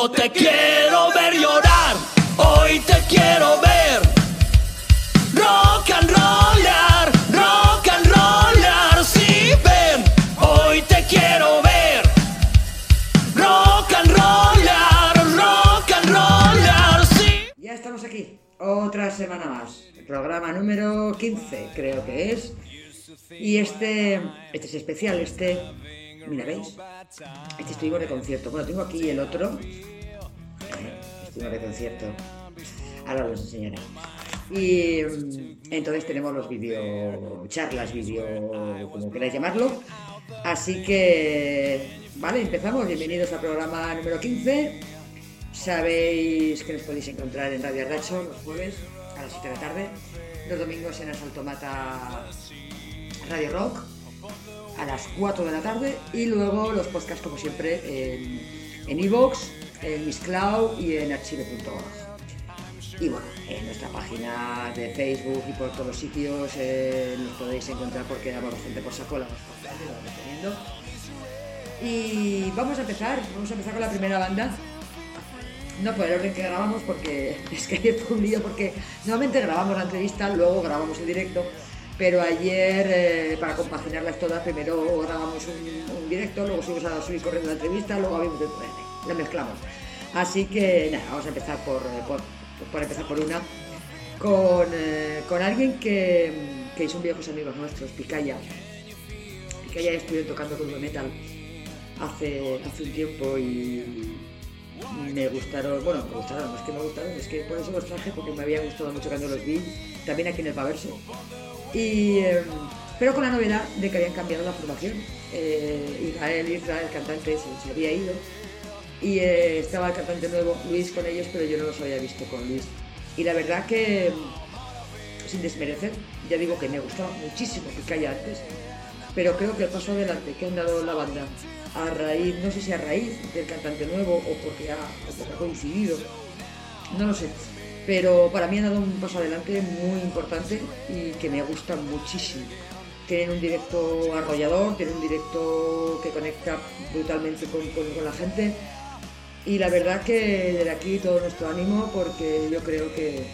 No te quiero ver llorar, hoy te quiero ver. Rock and rollar, rock and rollar, sí ven, hoy te quiero ver. Rock and rollar, rock and rollar, sí. Ya estamos aquí, otra semana más. Programa número 15, creo que es. Y este, este es especial, este, mira, ¿veis? Este estuvimos de concierto. Bueno, tengo aquí el otro. Eh, Estuvimos de concierto. Ahora os enseñaré. Y mm, entonces tenemos los vídeo charlas, vídeo, como queráis llamarlo. Así que, vale, empezamos. Bienvenidos al programa número 15. Sabéis que nos podéis encontrar en Radio Ardacho los jueves a las 7 de la tarde, los domingos en Asalto Mata Radio Rock a las 4 de la tarde y luego los podcasts como siempre en en iVoox, en Miss Cloud y en archive.org. Y bueno, en nuestra página de Facebook y por todos los sitios eh, nos podéis encontrar porque damos bastante por saco, la y vamos a empezar, vamos a empezar con la primera banda. No por el orden que grabamos, porque es que fue un porque normalmente grabamos la entrevista, luego grabamos el directo, pero ayer, eh, para compaginarlas todas, primero grabamos un, directo, luego subimos a subir corriendo la entrevista, luego programa, la mezclamos. Así que nada, vamos a empezar por, eh, por, empezar por una, con, eh, con alguien que, que son viejos amigos nuestros, Picaya. Picaya estuve tocando con metal hace, hace un tiempo y me gustaron, bueno, me gustaron, no es que me gustaron, es que por eso los traje porque me había gustado mucho cuando los vi, también aquí en el Paverso. Eh, pero con la novedad de que habían cambiado la formación. Eh, Israel, Israel, el cantante, se, había ido y eh, estaba el cantante nuevo, Luis, con ellos, pero yo no los había visto con Luis. Y la verdad que, sin desmerecer, ya digo que me gustaba muchísimo Picaya antes, pero creo que el paso adelante que han dado la banda a raíz, no sé si a raíz del cantante nuevo o porque ha coincidido, no lo sé, pero para mí han dado un paso adelante muy importante y que me gusta muchísimo. Tienen un directo arrollador, tienen un directo que conecta brutalmente con, con- la gente y la verdad que desde aquí todo nuestro ánimo porque yo creo que,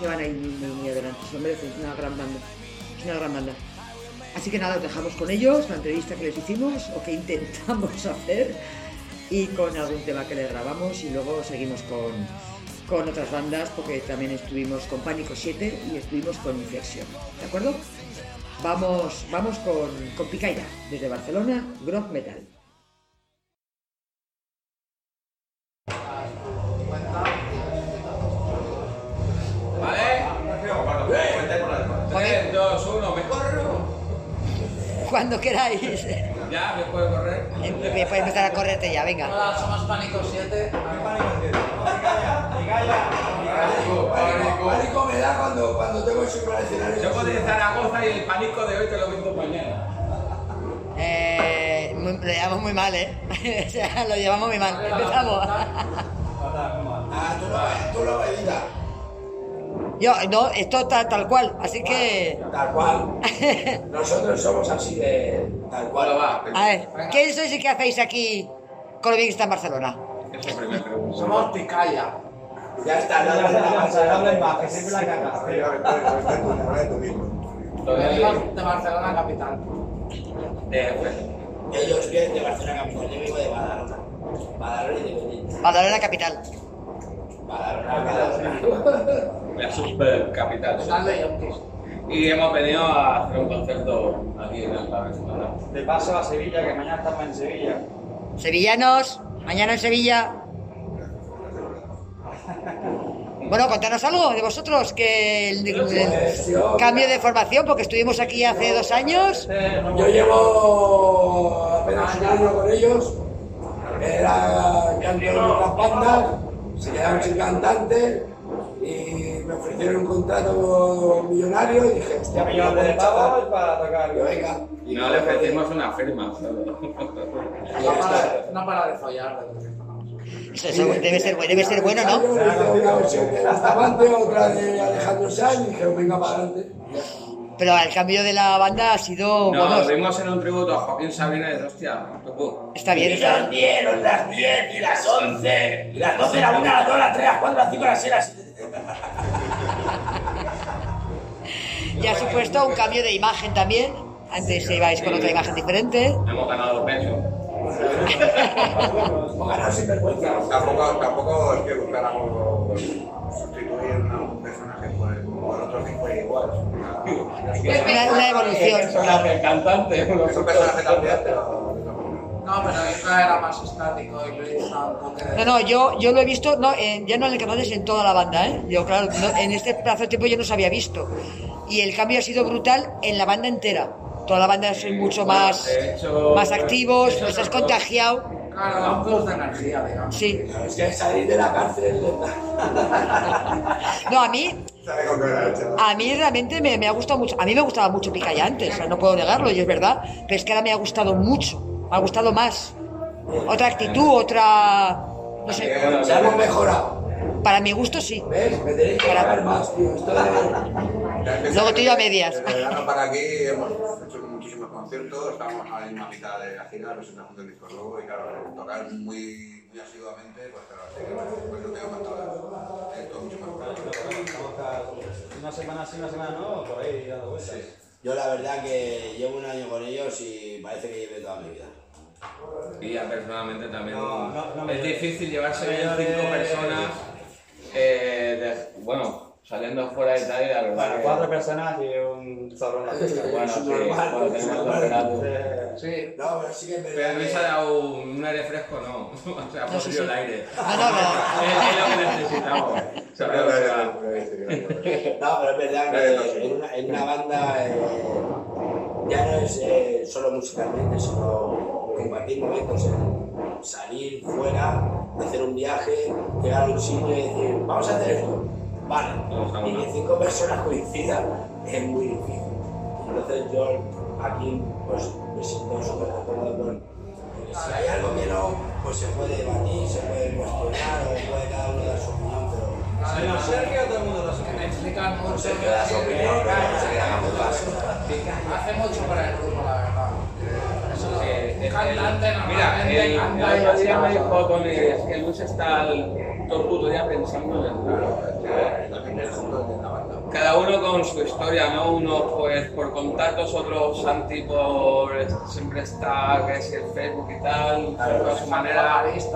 que van a ir muy, muy, adelante, se merecen, es una gran banda, es una gran banda. Así que nada, os dejamos con ellos, la entrevista que les hicimos o que intentamos hacer y con algún tema que les grabamos y luego seguimos con, con otras bandas porque también estuvimos con Pánico 7 y estuvimos con Inflexión. ¿De acuerdo? Vamos, vamos con, con Picaira, desde Barcelona, Groove Metal. ¿Vale? 3, 2, 1, ¿me corro? Cuando queráis. Ya, ¿me puedo correr? Puedes empezar a correrte ya, venga. Hola, somos Pánico 7. Pánico me da cuando, cuando tengo que subir al escenario. Yo de Zaragoza y el pánico de hoy te lo vendo mañana. Eh, muy- lo llevamos muy mal, ¿eh? o sea, lo llevamos muy mal. Empezamos. Ah, tú lo, tú lo editas. Yo, no, esto está tal cual, así que... Tal cual. Nosotros somos así de. Tal cual. ¿Cuál va? A ver, ¿qué sois y qué hacéis aquí con lo bien que está en Barcelona? Esa primera pregunta. Somos Picaya. Ya está, no, no, no, que siempre la cagas. Lo de Venimos de Barcelona capital. DF. Ellos vienen de Barcelona capital, yo vengo de Badalona. Badalona y de Belén. Badalona capital. Badalona, Badalona. La super capital. De. Y hemos venido a hacer un concierto aquí en el Barcelona. De paso a Sevilla, que mañana estamos en Sevilla. Sevillanos, mañana en Sevilla. Bueno, contanos algo de vosotros, que el, el cambio de formación, porque estuvimos aquí hace dos años. Yo llevo apenas un año con ellos. Era canto de otras bandas, se quedaron sin cantante y me ofrecieron un contrato millonario y dije, hostia, pues de puedo chaval. pavos para tocar. Yo, venga. Y no le ofrecimos una firma. No para, está. no para de follar. Eso, eso debe, ser, debe ser bueno, ¿no? De Bustamante, otra de Alejandro Sanz y dije, venga para adelante. Pero el cambio de la banda ha sido. No, bueno, lo vimos en un tributo a Joaquín Sabina y hostia, tocó. está bien, está bien. 10, los las 10 y las 11. Y las 12, la 1, las 2, las 3, las 4, las 5, las 6, las 7. Y ha supuesto un cambio de imagen también. Antes ibais con otra imagen diferente. Hemos ganado peso. Ganado sin vergüenza. Tampoco, tampoco es que buscáramos sustituir a un personaje por, por otro que fue igual. Una, una evolución. Personaje, el cantante. Es un personaje también, pero... No, pero eso era más estático y un toque de... No, no, yo, yo lo he visto, no, en- ya no en el canal, es en toda la banda, ¿eh? Yo, claro, no- en este plazo de tiempo yo no se había visto. Y el cambio ha sido brutal en la banda entera. Toda la banda soy mucho más, más activos, nos has contagiado. Claro, da un plus de energía, digamos. Sí. Es que salir de la cárcel. No, a mí, a mí realmente me, me ha gustado mucho. A mí me gustaba mucho Picaya antes, o sea, no puedo negarlo, y es verdad. Pero es que ahora me ha gustado mucho, me ha gustado más. Otra actitud, otra... No sé, Ya hemos mejorado. para mi gusto sí. ¿Ves? Me tenéis que pagar más, tío. Esto de... Luego tú y yo a desde- medias. Desde verano para aquí hemos hecho muchísimos conciertos, estamos a la misma mitad de la gira, presentación del disco nuevo y claro, tocar muy, muy asiduamente, pues claro, así que pues lo tengo todo, eh, todo mucho más claro. Una semana sí, una semana no, por ahí dando vueltas. Yo la verdad que llevo un año con ellos y parece que lleve toda mi vida. Y ya personalmente también. No, no, no es difícil llevarse bien cinco personas. eh, de- bueno, saliendo fuera y tal, y la verdad. Bueno, que- cuatro personas y un zorrón de fiesta. Bueno, sí, es tenemos normal. dos grados. Sí. No, pero sí que es Pero verdad. Que- ha dado un aire fresco, no. O sea, sí. el aire. Ah, no, no. Es lo que necesitamos. No, pero es verdad que en una, en una banda eh, ya no es eh, solo musicalmente, sino compartir momentos en salir fuera, hacer un viaje, llegar a un sitio y decir, vamos a hacer esto. Vale. Y que cinco personas coincidan es muy difícil. Entonces yo aquí pues me siento súper cómodo con porque si hay algo que no, pues se puede debatir, se puede cuestionar o puede cada uno dar su opinión, pero Sergio, todo el mundo lo Que sabe. me explican mucho. Se queda su opinión, no se queda con caso. Hace mucho para el grupo, la verdad. Eso Sí, un es- cantante el- Mira, normalmente el, el otro me dijo Tony, es que Luis está el, todo el puto día pensando en cada uno con su historia, ¿no? Uno pues por contactos, otros Santi por siempre estar, que si el Facebook y tal, a su manera. Yo soy,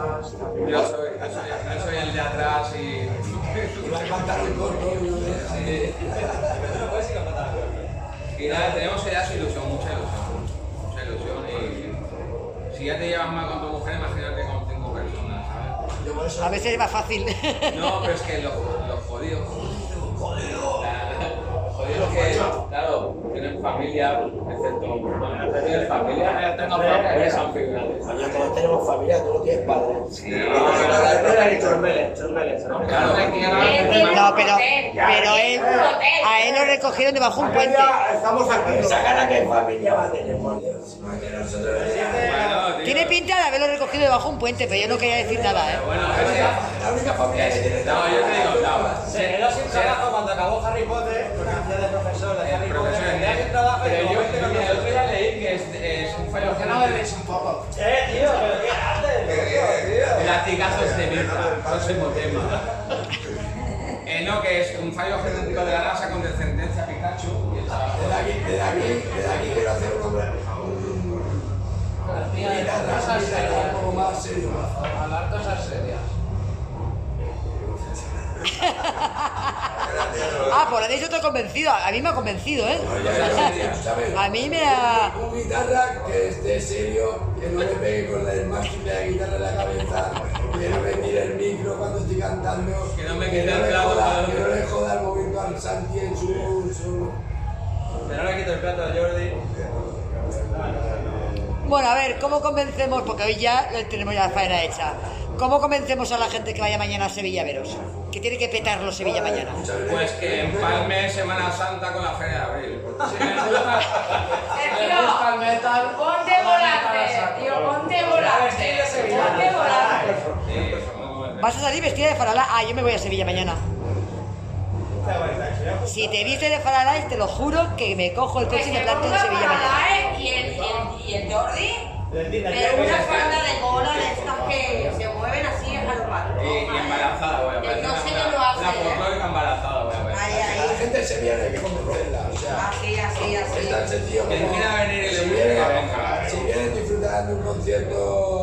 yo soy, yo soy el de atrás y... El y nada, tenemos ya su si ya te llevas mal con tu mujer, imagínate con cinco personas, ¿sabes? Yo por eso A veces es más fácil. No, pero es que los, los jodidos. Jodido. Jodidos que, claro, tienen familia, excepto. Bueno, no tienes familia, tengo familia, anfitriones. Coño, todos tenemos familia, tú no tienes padre. Claro, No, pero, pero él, a él lo recogieron debajo de un puente. Estamos aquí. Esa cara que familia va a tener, por Dios. Que nosotros bueno, tío, Tiene pinta de haberlo recogido debajo de un puente, pero yo no quería decir nada, ¿eh? Bueno, la única familia que tiene. no, yo te digo, no. Se quedó sin trabajo cuando acabó Harry Potter, porque hacía de profesor de Harry Potter, se quedó sin trabajo y Pero de yo, el otro día leí que es, es un fallo Que no bebéis un poco. Eh, tío, pero qué haces, Latigazos de mierda, próximo tema. Eh, no, que es un fallo genético de la NASA con descendencia Pikachu. Y el chaval- aquí, desde aquí, cosas serias. un poco más serio. Hablar cosas serias. Ah, por ahí yo te he convencido. A mí me ha convencido, ¿eh? A mí me ha... Un guitarra que esté serio, que no me pegue con el mástil de la guitarra en la cabeza, que no me tire el micro cuando estoy cantando, Que no me quite el le plato que no le joda el momento al Santi en su, su- Pero no le quito el plato a Jordi. Bueno, a ver, ¿cómo convencemos? Porque hoy ya lo tenemos ya la faena hecha. ¿Cómo convencemos a la gente que vaya mañana a Sevilla a veros? Que tiene que petarlo Sevilla mañana. Pues que empalme Semana Santa con la Feria de Abril. Si les gusta, si les gusta el metal, Ponte volante, tío, ponte volante. Ponte volante. Me- ¿Vas a salir vestida de farala? Ah, yo me voy a Sevilla mañana. Si te viste de Faralaes, te lo juro que me cojo el coche y me planto en Sevilla mañana. Y el, y el, Jordi, pero una falda de bola de estas que se mueven así a los Y, y embarazada, voy a ver. No sé qué lo hace, La ¿eh? folclórica embarazada, voy a ver. La gente se viene hay que convencerla, o sea, Así, así, es tan así. sencillo como... quiera venir y le si vienen, de un concierto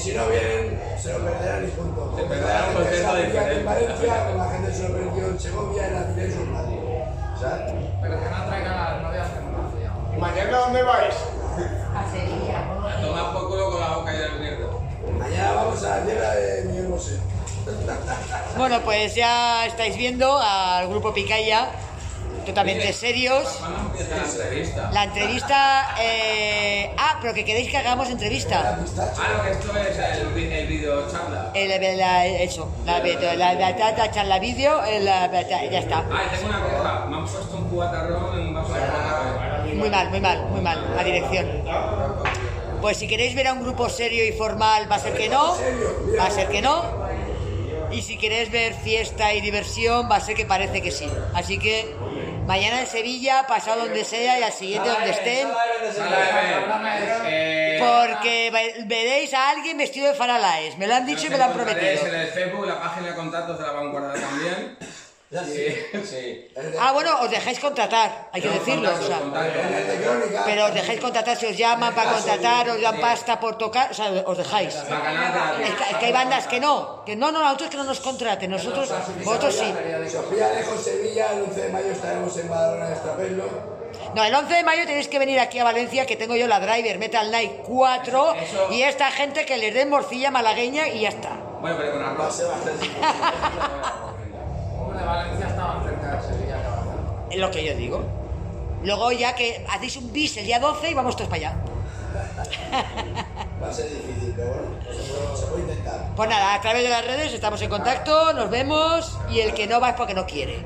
si no vienen se lo perderán y punto. Se perderán concierto lo perdió en. Valencia, la gente se lo perdió en Segovia, en Avilés o en Madrid. ¿Sabes? Pero que no traigan a las novias que no lo hacían. ¿Mañana dónde vais? A Sevilla. A tomar por culo con la boca llena de mierda. Mañana vamos a la tierra de Miguel Bosé. Bueno, pues ya estáis viendo al grupo Picaya, totalmente serios. ¿Cuándo empieza la entrevista? Eh, Ah, pero que queréis que hagamos entrevista. Ah, no, que esto es el, el video charla. El, el- eso, la, la, la, la, la charla vídeo, la- ya está. Ah, tengo una queja. Me han puesto un cubatarrón en un vaso de. Muy mal, muy mal, muy mal, la dirección. Pues si queréis ver a un grupo serio y formal, va a ser que no, va a ser que no. Y si queréis ver fiesta y diversión, va a ser que parece que sí. Así que mañana en Sevilla, pasado donde sea y al siguiente donde estén, porque ve- veréis a alguien vestido de faralaes. Me lo han dicho y me lo han prometido. en el Facebook, la página de contactos de la vanguardia también. Sí, sí. Ah, bueno, os dejáis contratar, hay que decirlo. o sea. Pero os dejáis contratar si os llaman para contratar, os dan pasta por tocar, o sea, os dejáis. Es que, es que hay bandas que no, que no, no, nosotros que no nos contraten, nosotros, vosotros sí. Sofía Sevilla, el 11 de mayo estaremos en Badalona de Estrapelo. No, el 11 de mayo tenéis que venir aquí a Valencia, que tengo yo la Driver Metal Night 4 Eso- y esta gente que les den morcilla malagueña y ya está. Bueno, pero con Va a arroz. Hombre, Valencia estaba más cerca de Sevilla que Barcelona. Es lo que yo digo. Luego ya que hacéis un bis el día 12 y vamos todos para allá. Va a ser difícil, pero bueno, se puede, se puede intentar. Pues nada, a través de las redes estamos en contacto, nos vemos y el que no va es porque no quiere,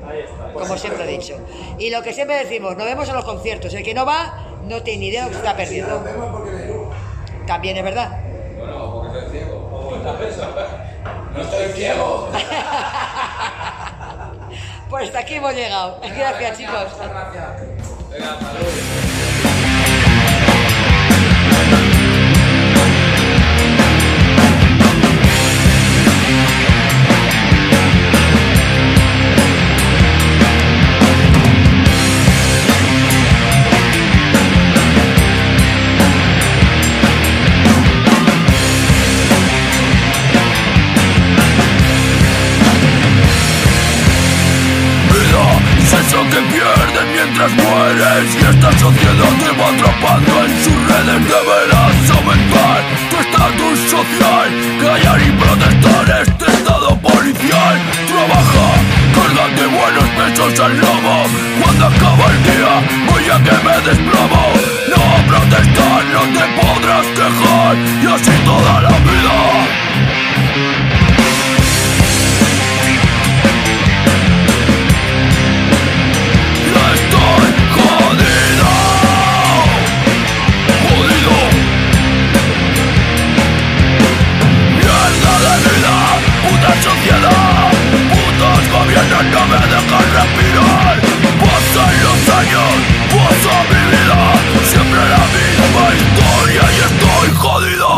como siempre he dicho. Y lo que siempre decimos, nos vemos en los conciertos, el que no va no tiene ni idea de lo que se está Si no perdiendo. También es verdad. Bueno, porque soy ciego. No estoy ciego. Pues hasta aquí hemos llegado. Gracias chicos. Venga, mientras mueres. Y esta sociedad te va atrapando en sus redes deberás aumentar tu estatus social callar y protestar este estado policial. Trabaja cárgate buenos pesos al lomo cuando acaba el día voy a que me desplomo no protestar no te podrás quejar. Y así toda la vida no me dejan respirar Pasan los años Pasa mi vida Siempre la misma historia Y estoy jodido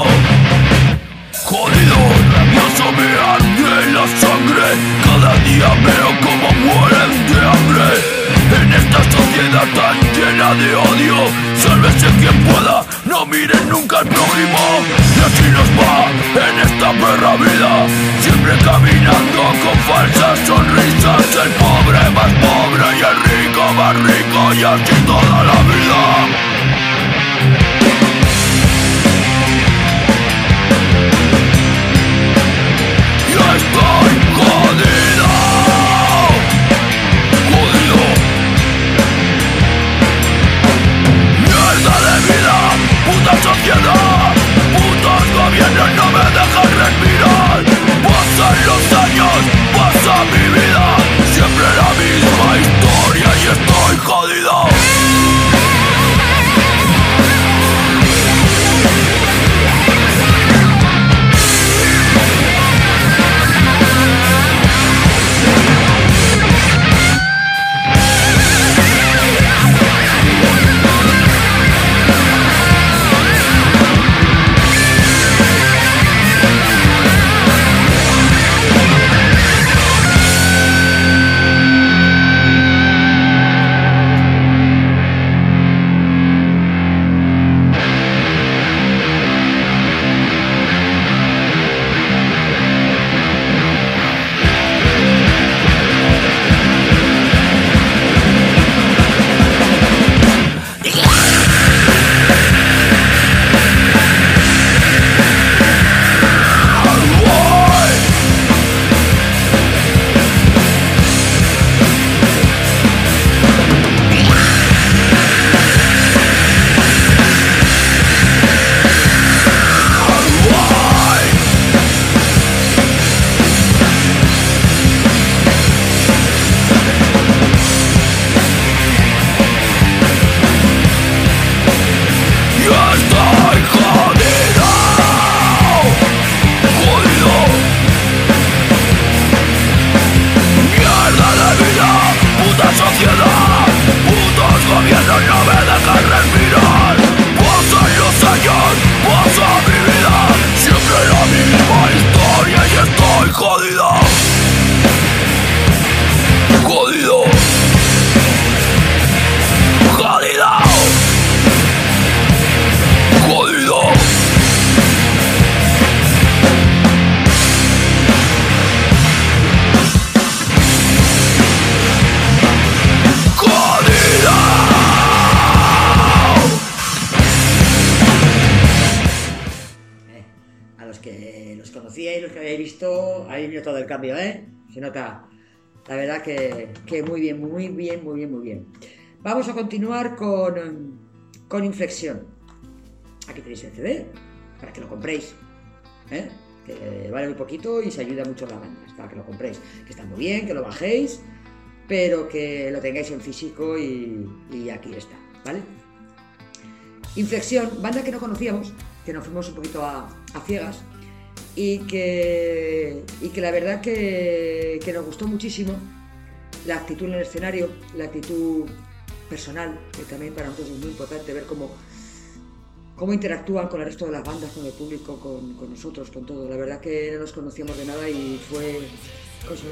Jodido, Dios me arde la sangre Cada día veo como mueren de hambre En esta sociedad tan llena de odio Sálvese quien pueda, no miren nunca al prójimo Y así nos va en esta perra vida Siempre caminando con falsas sonrisas Y así toda la vida Vamos a continuar con, con Inflexión. Aquí tenéis el CD, para que lo compréis, ¿eh? Que vale muy poquito y se ayuda mucho a la banda, para que lo compréis. Que está muy bien, que lo bajéis, pero que lo tengáis en físico y, y aquí está, ¿vale? Inflexión, banda que no conocíamos, que nos fuimos un poquito a, a ciegas y que, y que la verdad que, que nos gustó muchísimo la actitud en el escenario, la actitud personal, que también para nosotros es muy importante ver cómo, cómo interactúan con el resto de las bandas, con el público, con, nosotros, con todo. La verdad que no nos conocíamos de nada y fue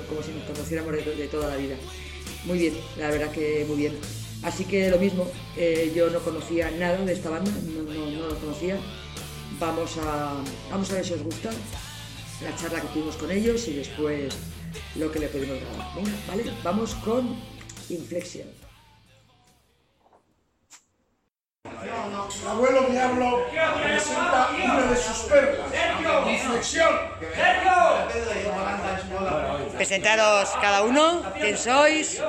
como si, nos conociéramos de, toda la vida. Muy bien, la verdad que muy bien. Así que lo mismo, eh, yo no conocía nada de esta banda, no, no, no lo conocía. Vamos a, vamos a ver si os gusta la charla que tuvimos con ellos y después lo que le pedimos grabar. Venga, ¿vale? Vamos con Inflexión. El abuelo Diablo presenta una de sus perlas, Inflexión. Presentaros cada uno, quién sois.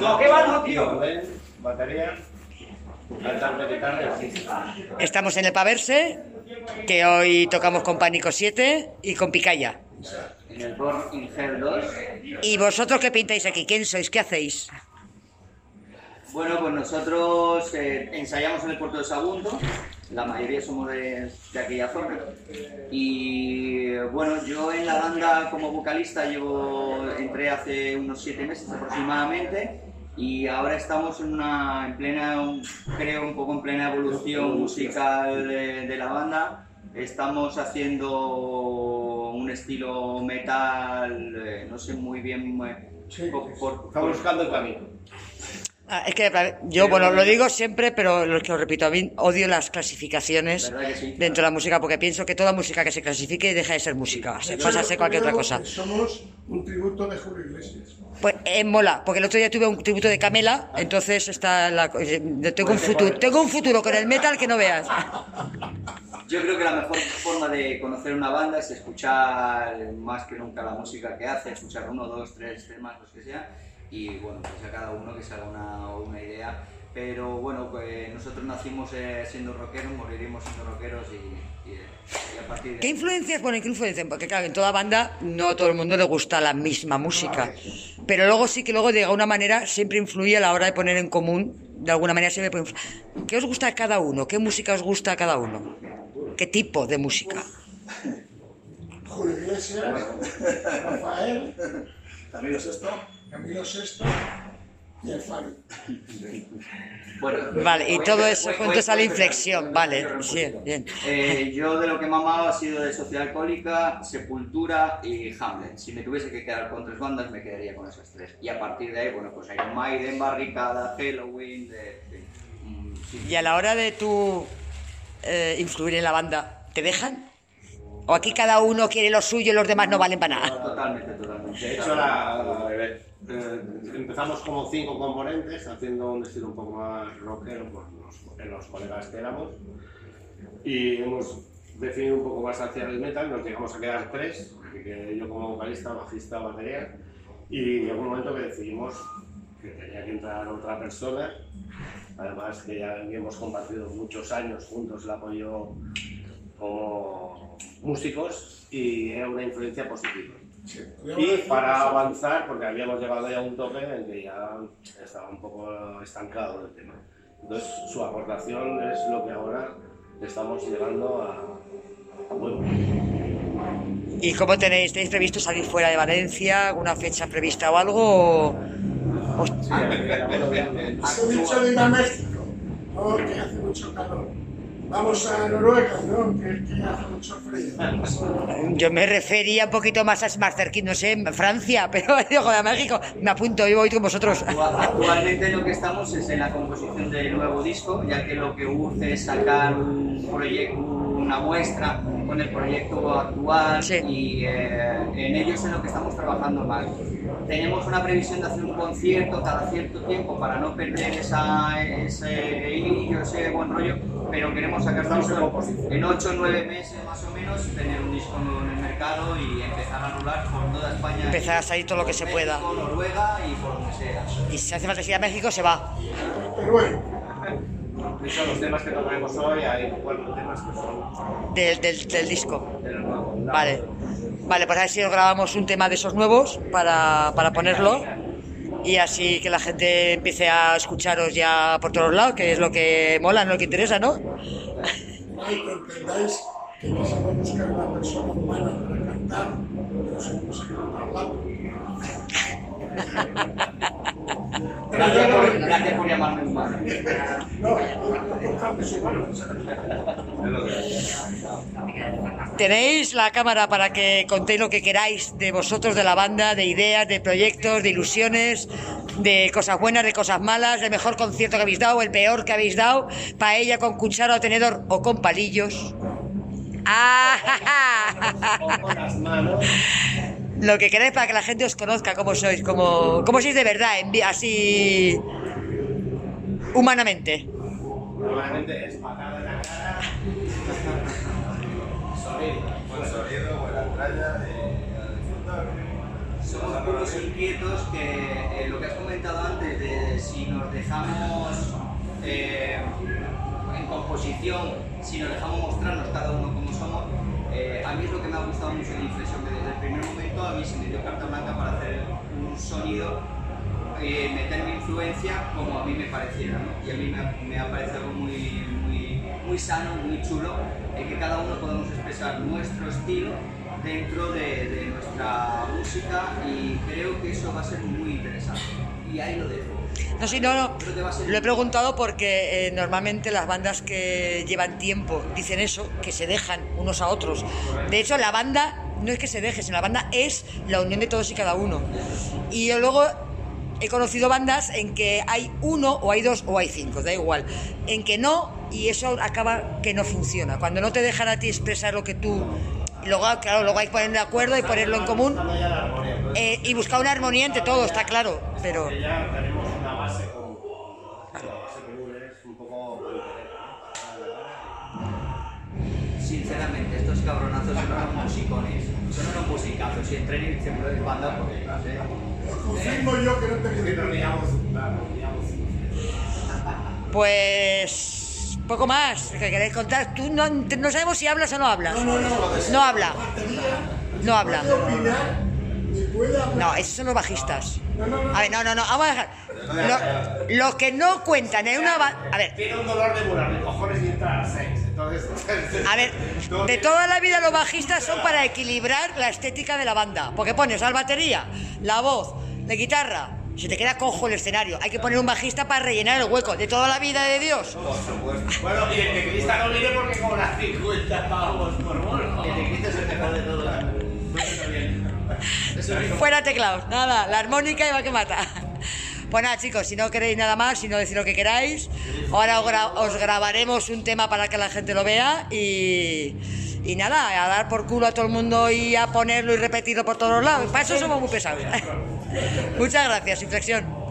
No, ¿qué va, no, tío? Batería. Cantante, guitarra. Estamos en el Paverse, que hoy tocamos con Pánico 7 y con Picaya. En el Born in Hell 2. ¿Y vosotros qué pintáis aquí? ¿Quién sois? ¿Qué hacéis? Bueno, pues nosotros eh, ensayamos en el puerto de Sagunto, la mayoría somos de, de aquella zona. Y bueno, yo en la banda como vocalista llevo, entré hace unos siete meses aproximadamente y ahora estamos en una, en plena, creo un poco en plena evolución musical de, de la banda. Estamos haciendo un estilo metal, eh, no sé muy bien. eh, por- buscando el camino. Ah, es que yo, bueno, lo digo siempre, pero lo que os repito, a mí odio las clasificaciones dentro de la música porque pienso que toda música que se clasifique deja de ser música, se pasa a ser cualquier otra cosa. Somos un tributo de Julio Iglesias. Pues eh, mola, porque el otro día tuve un tributo de Camela, entonces está la, eh, tengo un futuro, tengo un futuro con el metal que no veas. Yo creo que la mejor forma de conocer una banda es escuchar más que nunca la música que hace, escuchar uno, dos, tres temas, los que sea, y bueno, pues a cada uno que se haga una, una idea. Pero bueno, pues nosotros nacimos eh, siendo rockeros, moriremos siendo rockeros y, y, y a partir de ¿Qué influencias? Bueno, ¿qué influencias? Porque claro, en toda banda no a todo el mundo le gusta la misma música. Pero luego sí que luego de alguna manera siempre influye a la hora de poner en común, de alguna manera siempre puede ¿Qué os gusta a cada uno? ¿Qué música os gusta a cada uno? ¿Qué tipo de música? Julio Iglesias, Rafael, Camilo Sexto. Camilo VI y el Fari. Bueno, Vale, y voy- todo voy- eso voy- junto a la inflexión, vale, sí, bien. Eh, yo de lo que he mamado ha sido de Sociedad Alcohólica, Sepultura y Hamlet. Si me tuviese que quedar con tres bandas, me quedaría con esas tres. Y a partir de ahí, bueno, pues Iron Maiden, Barricada, Halloween, de, de- mm, sí. Y a la hora de tú eh, influir en la banda, ¿te dejan? ¿O aquí cada uno quiere lo suyo y los demás no valen para nada? Totalmente, totalmente. De hecho, la- eh, empezamos como cinco componentes, haciendo un estilo un poco más rockero por los, en los colegas que éramos. Y hemos definido un poco más hacia el metal, nos llegamos a quedar tres, que yo como vocalista, bajista, batería. Y llegó un momento que decidimos que tenía que entrar otra persona, además que ya hemos compartido muchos años juntos el apoyo como músicos y era una influencia positiva. Y para avanzar, porque habíamos llegado ya a un tope en que ya estaba un poco estancado el tema. Entonces, su aportación es lo que ahora estamos llevando a, a. ¿Y cómo tenéis? ¿Tenéis previsto salir fuera de Valencia? ¿Alguna fecha prevista o algo? O- o- Se dicho de ir a México, porque hace mucho calor. Vamos a Noruega, ¿no? Que, que hace mucho frío. Yo me refería un poquito más, a- más cerquita, no sé, Francia, pero digo, joder, México, me apunto y voy con vosotros. Actualmente lo que estamos es en la composición del nuevo disco, ya que lo que urge es sacar un proyecto, una muestra con el proyecto actual y eh, en ello es en lo que estamos trabajando más. Tenemos una previsión de hacer un concierto cada cierto tiempo para no perder esa, ese hilillo, ese buen rollo, pero queremos sacar en 8 o 9 meses más o menos, tener un disco nuevo en el mercado y empezar a rular por toda España. Empezar a salir todo lo que se pueda. México, Noruega y por donde sea. Y si hace falta ir a México, se va. Pero bueno, Y son los temas que tocaremos hoy, hay cuatro temas que son Del, del, del disco. de los nuevos. Vale. Vale, pues a ver si grabamos un tema de esos nuevos para, para ponerlo y así que la gente empiece a escucharos ya por todos lados, que es lo que mola, lo que interesa, ¿no? no hay que entendáis que quisimos buscar una persona humana para cantar, pero se consiguió hablar. Gracias por, gracias por llamarme humano. No, importante es humano. Tenéis la cámara para que contéis lo que queráis de vosotros, de la banda, de ideas, de proyectos, de ilusiones, de cosas buenas, de cosas malas, del mejor concierto que habéis dado, el peor que habéis dado, paella con cuchara o tenedor o con palillos. ¡Ah! Lo que queráis para que la gente os conozca cómo sois, cómo, cómo sois de verdad, así humanamente. Normalmente es entraña y a disfrutar. Somos pocos inquietos que eh, lo que has comentado antes de si nos dejamos eh, en composición, si nos dejamos mostrarnos cada uno como somos, eh, a mí es lo que me ha gustado mucho de Inflexión, que desde el primer momento a mí se me dio carta blanca para hacer un sonido, eh, meter mi influencia como a mí me pareciera, ¿no? Y a mí me, me ha parecido algo muy, muy, muy sano, muy chulo, en que cada uno podemos expresar nuestro estilo dentro de, de nuestra música y creo que eso va a ser muy interesante. Y ahí lo dejo. No, sí, no, no. Lo he preguntado porque eh, normalmente las bandas que llevan tiempo dicen eso, que se dejan unos a otros. De hecho, la banda no es que se deje, sino la banda es la unión de todos y cada uno. Y yo luego he conocido bandas en que hay uno o hay dos o hay cinco, da igual. En que no, y eso acaba que no funciona. Cuando no te dejan a ti expresar lo que tú... Luego, claro, luego hay que poner de acuerdo y ponerlo en común eh, y buscar una armonía entre todos, está claro. Pero que ya tenemos una base común. La base común es un poco Sinceramente, estos cabronazos son unos musicones. Son unos musicazos. Y entren y siempre les banda porque no sé. Yo que no te. Pues poco más que queréis contar. Tú no, no sabemos si hablas o no hablas. No, no, no. No habla. No habla. No, esos son los bajistas. A ver, no, no, no. Vamos a dejar. Lo- Los que no cuentan en una. A ver, Tiene un dolor de de cojones y entra a las seis. A ver. De toda la vida los bajistas son para equilibrar la estética de la banda. Porque pones al batería, la voz, la guitarra. Se te queda cojo el escenario. Hay que poner un bajista para rellenar el hueco. De toda la vida de Dios. Bueno, y el teclista no viene porque cobra 50 pavos por bolo. El teclista es el mejor de todos. Fuera teclados, nada, la armónica va que mata. Pues nada, chicos, si no queréis nada más, si no decir lo que queráis, ahora os, gra- os grabaremos un tema para que la gente lo vea y, y nada, a dar por culo a todo el mundo y a ponerlo y repetirlo por todos lados. Para eso somos muy pesados. Muchas gracias, Inflexión.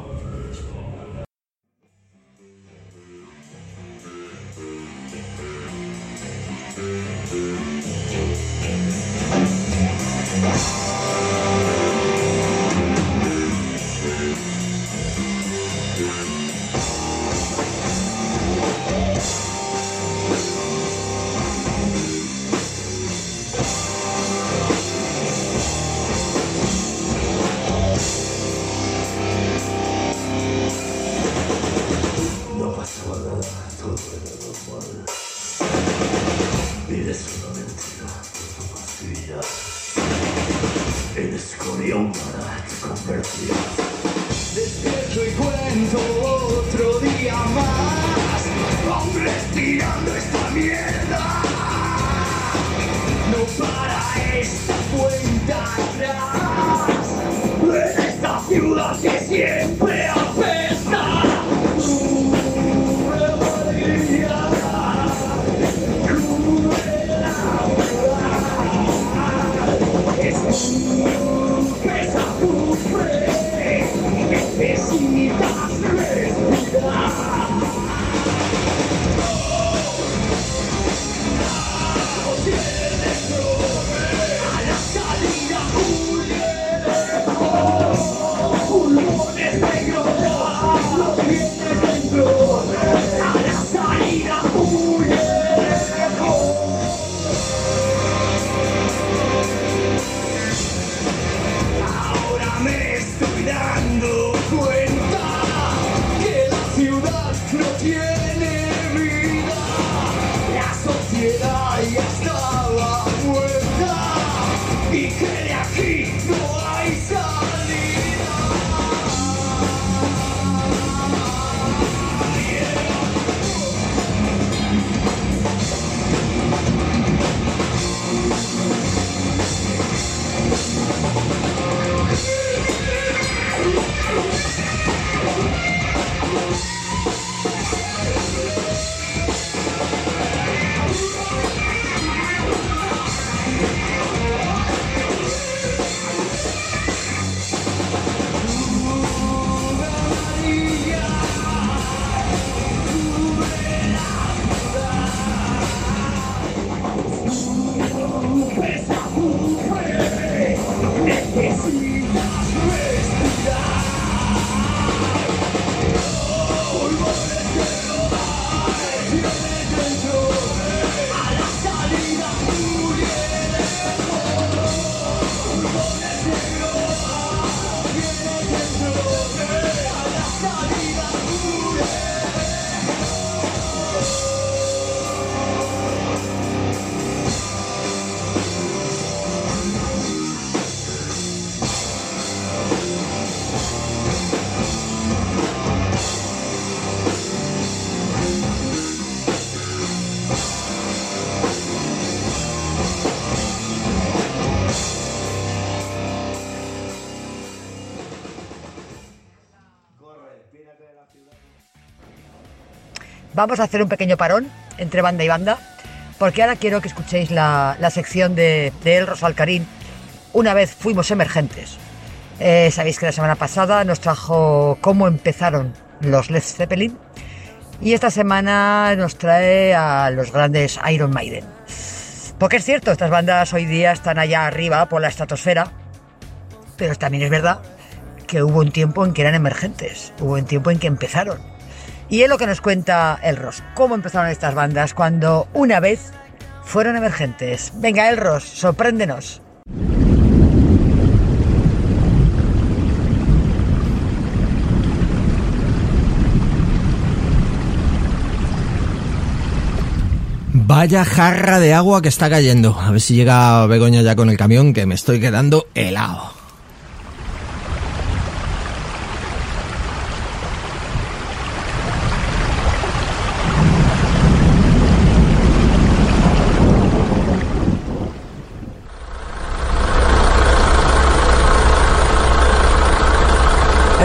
Vamos a hacer un pequeño parón entre banda y banda, porque ahora quiero que escuchéis la, la sección de, de El Rosalcarín. Una vez fuimos emergentes. Eh, Sabéis que la semana pasada nos trajo cómo empezaron los Led Zeppelin. Y esta semana nos trae a los grandes Iron Maiden. Porque es cierto, estas bandas hoy día están allá arriba por la estratosfera, pero también es verdad que hubo un tiempo en que eran emergentes, hubo un tiempo en que empezaron. Y es lo que nos cuenta Elros, cómo empezaron estas bandas cuando una vez fueron emergentes. Venga, Elros, sorpréndenos. Vaya jarra de agua que está cayendo. A ver si llega Begoña ya con el camión, que me estoy quedando helado.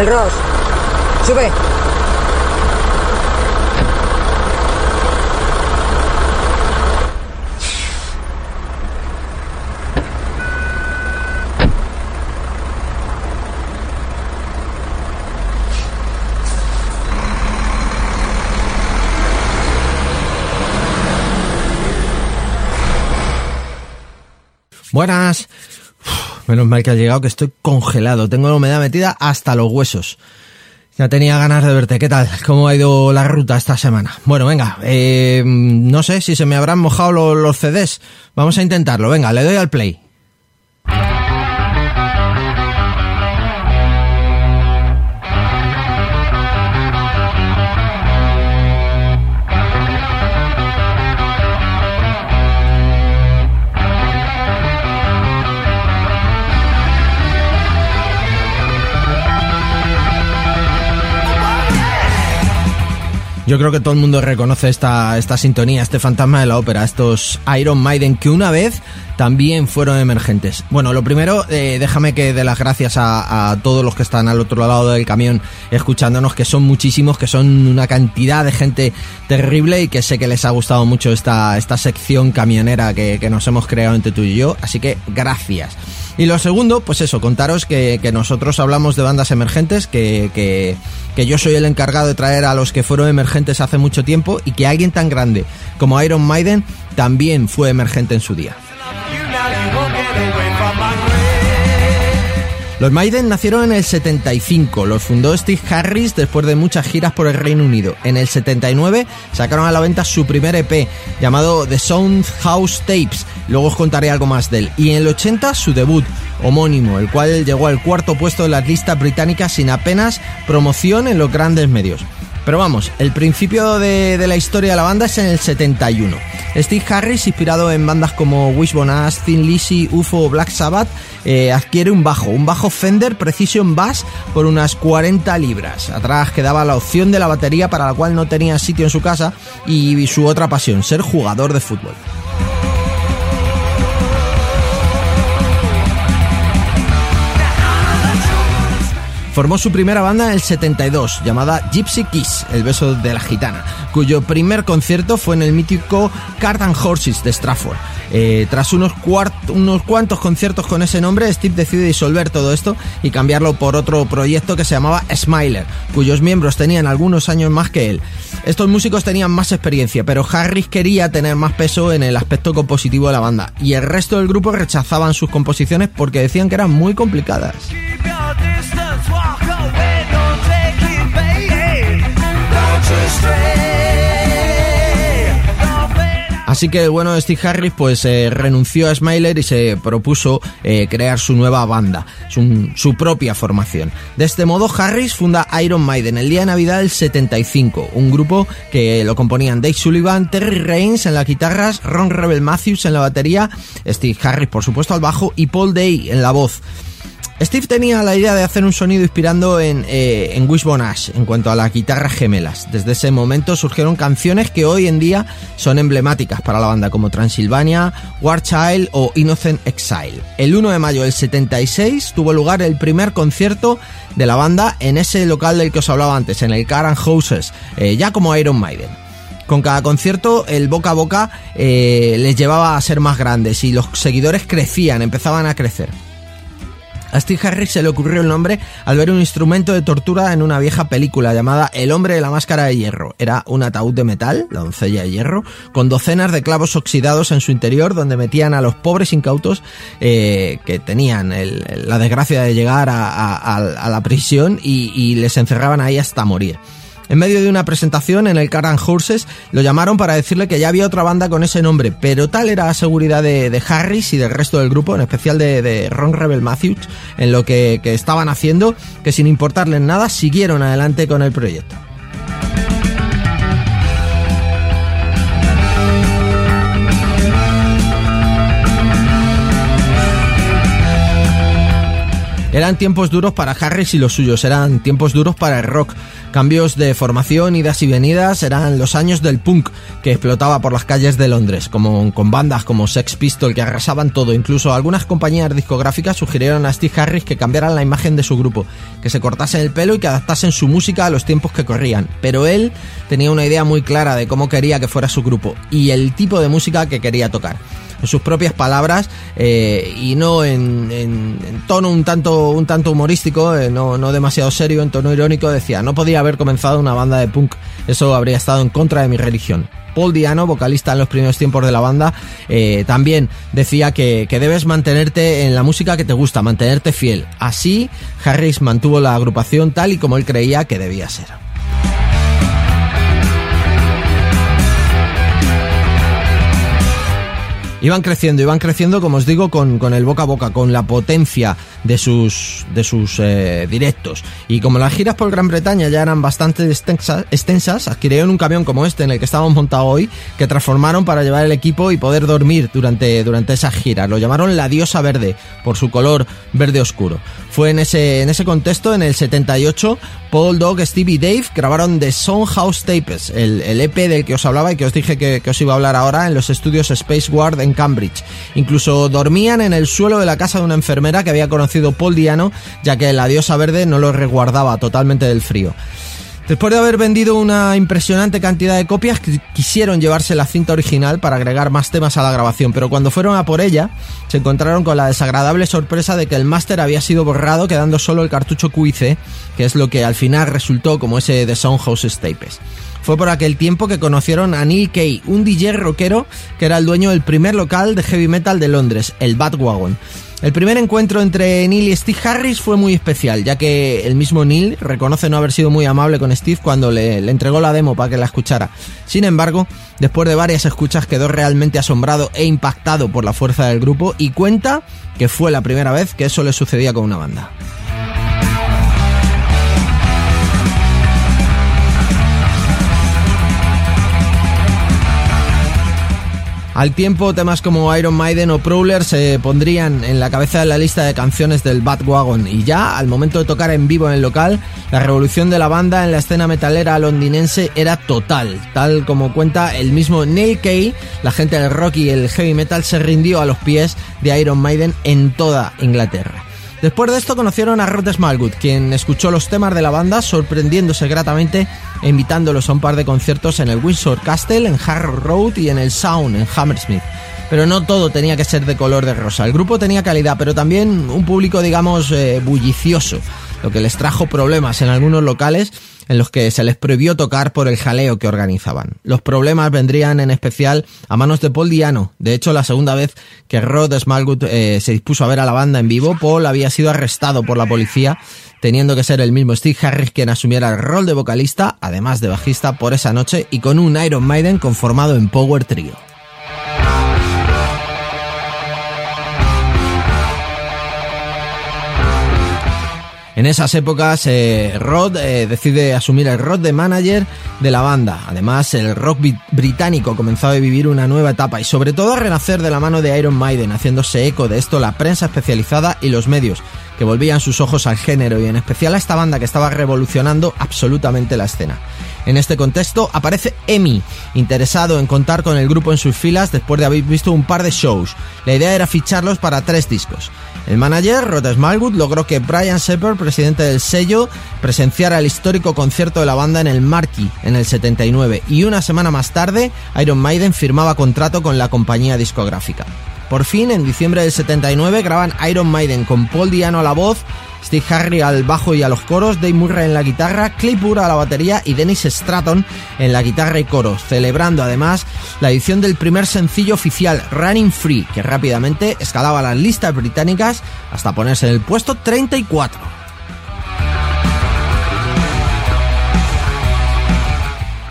Elros, sube. Buenas. Menos mal que has llegado, que estoy congelado. Tengo la humedad metida hasta los huesos. Ya tenía ganas de verte. ¿Qué tal? ¿Cómo ha ido la ruta esta semana? Bueno, venga. eh, no sé si se me habrán mojado lo- los CDs. Vamos a intentarlo. Venga, le doy al play. Yo creo que todo el mundo reconoce esta, esta sintonía, este fantasma de la ópera, estos Iron Maiden que una vez también fueron emergentes. Bueno, lo primero, eh, déjame que dé las gracias a, a todos los que están al otro lado del camión escuchándonos, que son muchísimos, que son una cantidad de gente terrible y que sé que les ha gustado mucho esta, esta sección camionera que, que nos hemos creado entre tú y yo. Así que gracias. Y lo segundo, pues eso, contaros que, que nosotros hablamos de bandas emergentes, que, que, que yo soy el encargado de traer a los que fueron emergentes hace mucho tiempo y que alguien tan grande como Iron Maiden también fue emergente en su día. Los Maiden nacieron en el 75, los fundó Steve Harris después de muchas giras por el Reino Unido. En el 79 sacaron a la venta su primer EP llamado The Sound House Tapes, luego os contaré algo más de él. Y en el 80 su debut homónimo, el cual llegó al cuarto puesto de las listas británicas sin apenas promoción en los grandes medios. Pero vamos, el principio de, la historia de la banda es en el 71. Steve Harris, inspirado en bandas como Wishbone Ash, Thin Lizzy, UFO o Black Sabbath, eh, adquiere un bajo, un bajo Fender Precision Bass por unas 40 libras. Atrás quedaba la opción de la batería para la cual no tenía sitio en su casa y su otra pasión, ser jugador de fútbol. Formó su primera banda en el 72, llamada Gypsy Kiss, el beso de la gitana, cuyo primer concierto fue en el mítico Cart and Horses de Stratford. Eh, tras unos, unos cuantos conciertos con ese nombre, Steve decide disolver todo esto y cambiarlo por otro proyecto que se llamaba Smiler, cuyos miembros tenían algunos años más que él. Estos músicos tenían más experiencia, pero Harris quería tener más peso en el aspecto compositivo de la banda, y el resto del grupo rechazaban sus composiciones porque decían que eran muy complicadas. Así que bueno, Steve Harris pues eh, renunció a Smiler y se propuso eh, crear su nueva banda, su, su, propia formación. De este modo, Harris funda Iron Maiden el día de Navidad del 75, un grupo que lo componían Dave Sullivan, Terry Reigns en las guitarras, Ron Rebel Matthews en la batería, Steve Harris por supuesto al bajo y Paul Day en la voz. Steve tenía la idea de hacer un sonido inspirando en, eh, Wishbone Ash en cuanto a las guitarras gemelas. Desde ese momento surgieron canciones que hoy en día son emblemáticas para la banda, como Transilvania, War Child o Innocent Exile. El 1 de mayo del 76 tuvo lugar el primer concierto de la banda en ese local del que os hablaba antes, en el Caran Houses, eh, ya como Iron Maiden. Con cada concierto el boca a boca eh, les llevaba a ser más grandes y los seguidores crecían, empezaban a crecer. A Steve Harris se le ocurrió el nombre al ver un instrumento de tortura en una vieja película llamada El hombre de la máscara de hierro. Era un ataúd de metal, la doncella de hierro, con docenas de clavos oxidados en su interior donde metían a los pobres incautos eh, que tenían la desgracia de llegar a la prisión y, y les encerraban ahí hasta morir. En medio de una presentación en el Caran Horses lo llamaron para decirle que ya había otra banda con ese nombre, pero tal era la seguridad de, de Harris y del resto del grupo, en especial de, de Ron Rebel Matthews, en lo que, que estaban haciendo, que sin importarles nada siguieron adelante con el proyecto. Eran tiempos duros para Harris y los suyos, eran tiempos duros para el rock. Cambios de formación, idas y venidas, eran los años del punk que explotaba por las calles de Londres, como con bandas como Sex Pistol que arrasaban todo. Incluso algunas compañías discográficas sugirieron a Steve Harris que cambiaran la imagen de su grupo, que se cortasen el pelo y que adaptasen su música a los tiempos que corrían. Pero él tenía una idea muy clara de cómo quería que fuera su grupo y el tipo de música que quería tocar en sus propias palabras eh, y no en, tono un tanto, un tanto humorístico, eh, no, no demasiado serio, en tono irónico, decía, no podía haber comenzado una banda de punk, eso habría estado en contra de mi religión. Paul Diano, vocalista en los primeros tiempos de la banda, eh, también decía que, que, debes mantenerte en la música que te gusta, mantenerte fiel. Así, Harris mantuvo la agrupación tal y como él creía que debía ser. Iban creciendo, iban creciendo, como os digo, con, con el boca a boca, con la potencia de sus, de sus eh, directos. Y como las giras por Gran Bretaña ya eran bastante extensas, extensas, adquirieron un camión como este en el que estábamos montados hoy, que transformaron para llevar el equipo y poder dormir durante, durante esas giras. Lo llamaron la diosa verde, por su color verde oscuro. Fue en ese, en ese contexto, en el 78, Paul, Dog, Steve y Dave grabaron The House Tapes, el, el, EP del que os hablaba y que os dije que, os iba a hablar ahora en los estudios Space Guard en Cambridge. Incluso dormían en el suelo de la casa de una enfermera que había conocido Paul Diano, ya que la diosa verde no lo resguardaba totalmente del frío. Después de haber vendido una impresionante cantidad de copias, quisieron llevarse la cinta original para agregar más temas a la grabación, pero cuando fueron a por ella, se encontraron con la desagradable sorpresa de que el máster había sido borrado, quedando solo el cartucho QIC, que es lo que al final resultó como ese de Soundhouse Tapes. Fue por aquel tiempo que conocieron a Neil Kay, un DJ rockero que era el dueño del primer local de heavy metal de Londres, el Batwagon. El primer encuentro entre Neil y Steve Harris fue muy especial, ya que el mismo Neil reconoce no haber sido muy amable con Steve cuando le, entregó la demo para que la escuchara. Sin embargo, después de varias escuchas quedó realmente asombrado e impactado por la fuerza del grupo y cuenta que fue la primera vez que eso le sucedía con una banda. Al tiempo, temas como Iron Maiden o Prowler se pondrían en la cabeza de la lista de canciones del Wagon y ya, al momento de tocar en vivo en el local, la revolución de la banda en la escena metalera londinense era total. Tal como cuenta el mismo Neil Kay, la gente del rock y el heavy metal se rindió a los pies de Iron Maiden en toda Inglaterra. Después de esto conocieron a Rod Smallwood, quien escuchó los temas de la banda sorprendiéndose gratamente invitándolos a un par de conciertos en el Windsor Castle, en Harrow Road y en el Sound, en Hammersmith. Pero no todo tenía que ser de color de rosa. El grupo tenía calidad, pero también un público, digamos, eh, bullicioso, lo que les trajo problemas en algunos locales en los que se les prohibió tocar por el jaleo que organizaban. Los problemas vendrían en especial a manos de Paul Diano. De hecho, la segunda vez que Rod Smallwood eh, se dispuso a ver a la banda en vivo, Paul había sido arrestado por la policía, teniendo que ser el mismo Steve Harris quien asumiera el rol de vocalista, además de bajista, por esa noche y con un Iron Maiden conformado en Power Trio. En esas épocas, eh, Rod eh, decide asumir el rol de manager de la banda. Además, el rock británico comenzó a vivir una nueva etapa y sobre todo a renacer de la mano de Iron Maiden, haciéndose eco de esto la prensa especializada y los medios, que volvían sus ojos al género y en especial a esta banda que estaba revolucionando absolutamente la escena. En este contexto aparece Emi, interesado en contar con el grupo en sus filas después de haber visto un par de shows. La idea era ficharlos para tres discos. El manager, Rod Smallwood, logró que Brian Shepard, presidente del sello, presenciara el histórico concierto de la banda en el Marquee en el 79 y una semana más tarde Iron Maiden firmaba contrato con la compañía discográfica. Por fin, en diciembre del 79, graban Iron Maiden con Paul Diano a la voz, Steve Harry al bajo y a los coros, Dave Murray en la guitarra, Burr a la batería y Dennis Stratton en la guitarra y coros, celebrando además la edición del primer sencillo oficial Running Free, que rápidamente escalaba las listas británicas hasta ponerse en el puesto 34.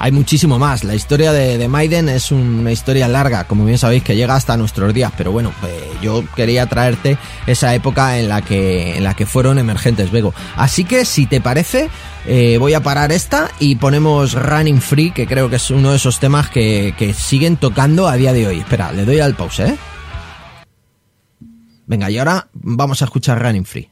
Hay muchísimo más. La historia de, Maiden es una historia larga, como bien sabéis, que llega hasta nuestros días. Pero bueno, eh, yo quería traerte esa época en la que, en la que fueron emergentes, Vego. Así que, si te parece, eh, voy a parar esta y ponemos Running Free, que creo que es uno de esos temas que, que siguen tocando a día de hoy. Espera, le doy al pause, ¿eh? Venga, y ahora vamos a escuchar Running Free.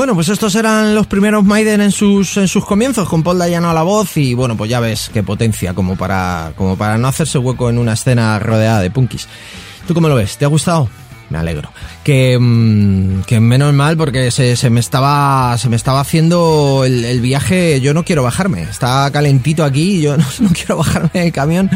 Bueno, pues estos eran los primeros Maiden en sus, en sus comienzos, con Paul Dayano a la voz y bueno, pues ya ves qué potencia como para, como para no hacerse hueco en una escena rodeada de punkis. ¿Tú cómo lo ves? ¿Te ha gustado? Me alegro. Que, mm, que menos mal porque se, se me estaba se me estaba haciendo el, viaje. Yo no quiero bajarme. Está calentito aquí. Yo no, no quiero bajarme del camión,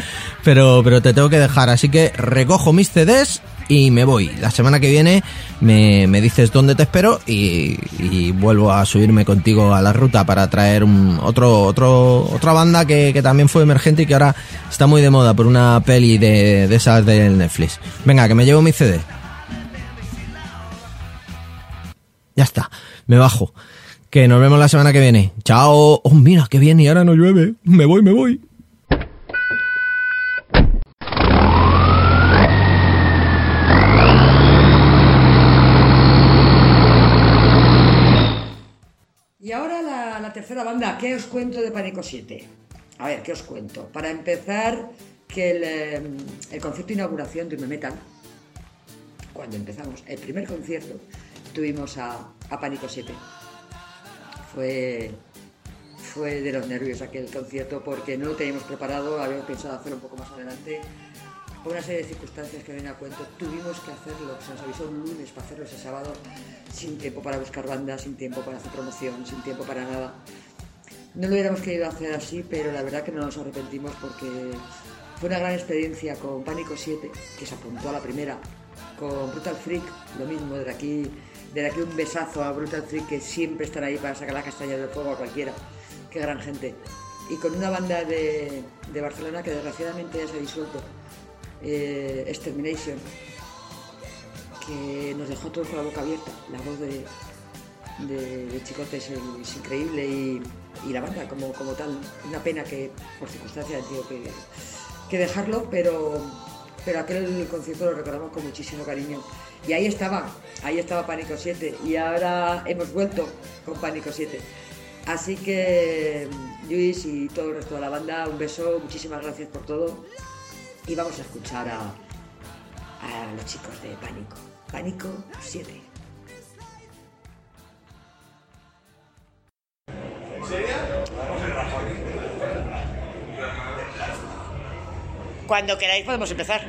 pero, pero te tengo que dejar. Así que recojo mis CDs y me voy. La semana que viene me, me dices dónde te espero y, vuelvo a subirme contigo a la ruta para traer un, otro, otro, otra banda que, que también fue emergente y que ahora está muy de moda por una peli de, de esas del Netflix. Venga, que me llevo mi CD. Ya está, me bajo. Que nos vemos la semana que viene. Chao. Oh, mira, que bien y ahora no llueve. Me voy, me voy. Y ahora la, la banda, ¿qué os cuento de Pánico 7? A ver, ¿qué os cuento? Para empezar, que el, el concierto de inauguración de Ume Metal, cuando empezamos, el primer concierto, tuvimos a, a Pánico 7. Fue, fue de los nervios aquel concierto porque no lo teníamos preparado, habíamos pensado hacerlo un poco más adelante. Por una serie de circunstancias que vienen a cuento, tuvimos que hacerlo. Se nos avisó un lunes para hacerlo ese sábado, sin tiempo para buscar bandas, sin tiempo para hacer promoción, sin tiempo para nada. No lo hubiéramos querido hacer así, pero la verdad que no nos arrepentimos porque fue una gran experiencia con Pánico 7, que se apuntó a la primera, con Brutal Freak, lo mismo, desde aquí, aquí un besazo a Brutal Freak, que siempre están ahí para sacar la castaña del fuego a cualquiera. Qué gran gente. Y con una banda de, de Barcelona que desgraciadamente ya se ha disuelto, eh, Extermination, que nos dejó todos con la boca abierta. La voz de, de, Chicote es increíble y, y la banda como, como tal. Una pena que por circunstancias tenido que, que dejarlo, pero, pero aquel concierto lo recordamos con muchísimo cariño. Y ahí estaba, ahí estaba Pánico 7 y ahora hemos vuelto con Pánico 7. Así que Luis y todo el resto de la banda, un beso, muchísimas gracias por todo y vamos a escuchar a, a los chicos de Pánico. Pánico 7. Cuando queráis podemos empezar.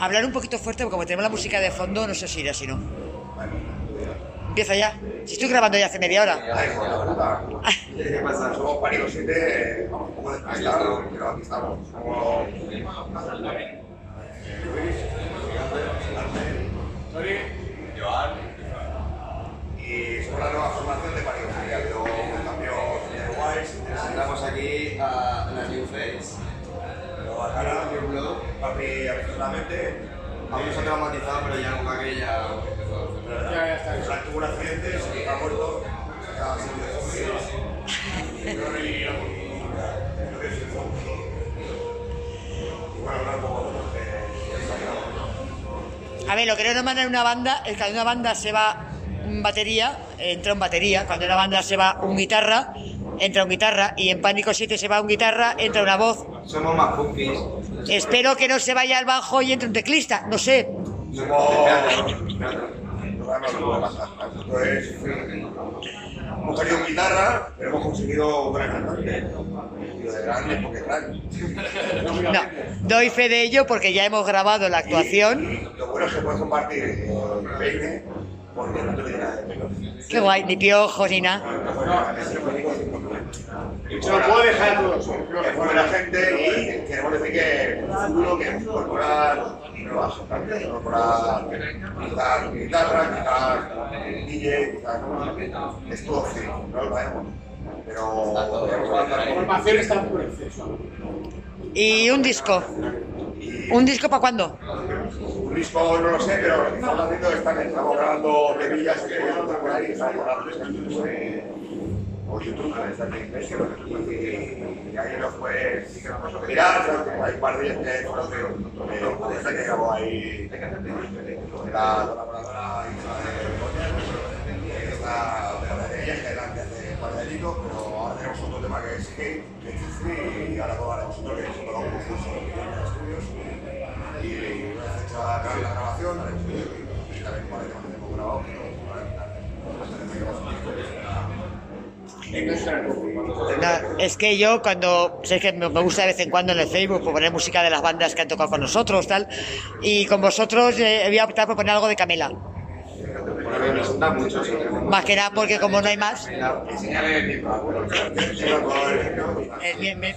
Hablar un poquito fuerte porque como tenemos la música de fondo no sé si irá si no. Empieza ya. Si estoy grabando ya hace media hora. ¿Qué pasa? Somos Pánico 7, vamos pero aquí estamos. Somos... Y somos la nueva formación de Pánico 7. Ha habido un cambio de guays. Presentamos aquí a la New Face. Cara, New Blood. Papi, absolutamente. Aún se ha traumatizado, pero ya con aquella. Ya, ya está. O sea, tuvo un accidente, se ha muerto. Siendo de Y no revivió. Creo que es el fondo. Y bueno, hablar un poco de A ver, lo que no nos manda en una banda es que cuando una banda se va un batería, entra un batería. Cuando una banda se va un guitarra, entra un guitarra. Y en Pánico 7 se va un guitarra, entra una voz. Somos más punkis. Espero que no se vaya al bajo y entre un teclista. No sé. Es. Hemos tenido guitarra, pero hemos conseguido gran cantante. Digo, de grande porque es grande. No, doy fe de ello porque ya hemos grabado la actuación. Lo bueno es que puedes compartir el peine porque no te tiene nada de pelo. Qué guay, ni piojos ni nada. Se lo puedo dejar a todos. Es buena gente y queremos decir que en el futuro queremos incorporar nuevas cantantes, incorporar guitarra, quizás DJ, quizás no. Es todo sí, no lo sabemos. Pero La formación está en proceso. ¿Y un disco? ¿Un disco para cuándo? Un disco no lo sé, pero haciendo estamos grabando que estamos grabando y ahí nos mirar, hay un par que ahí la se va a dar la grabación y también por ahí tenemos grabado, pero es que yo cuando sé que me gusta de vez en cuando en el Facebook pues poner música de las bandas que han tocado con nosotros tal y con vosotros eh, voy a optar por poner algo de Camela más que nada porque como no hay más. Es eh, bien, bien.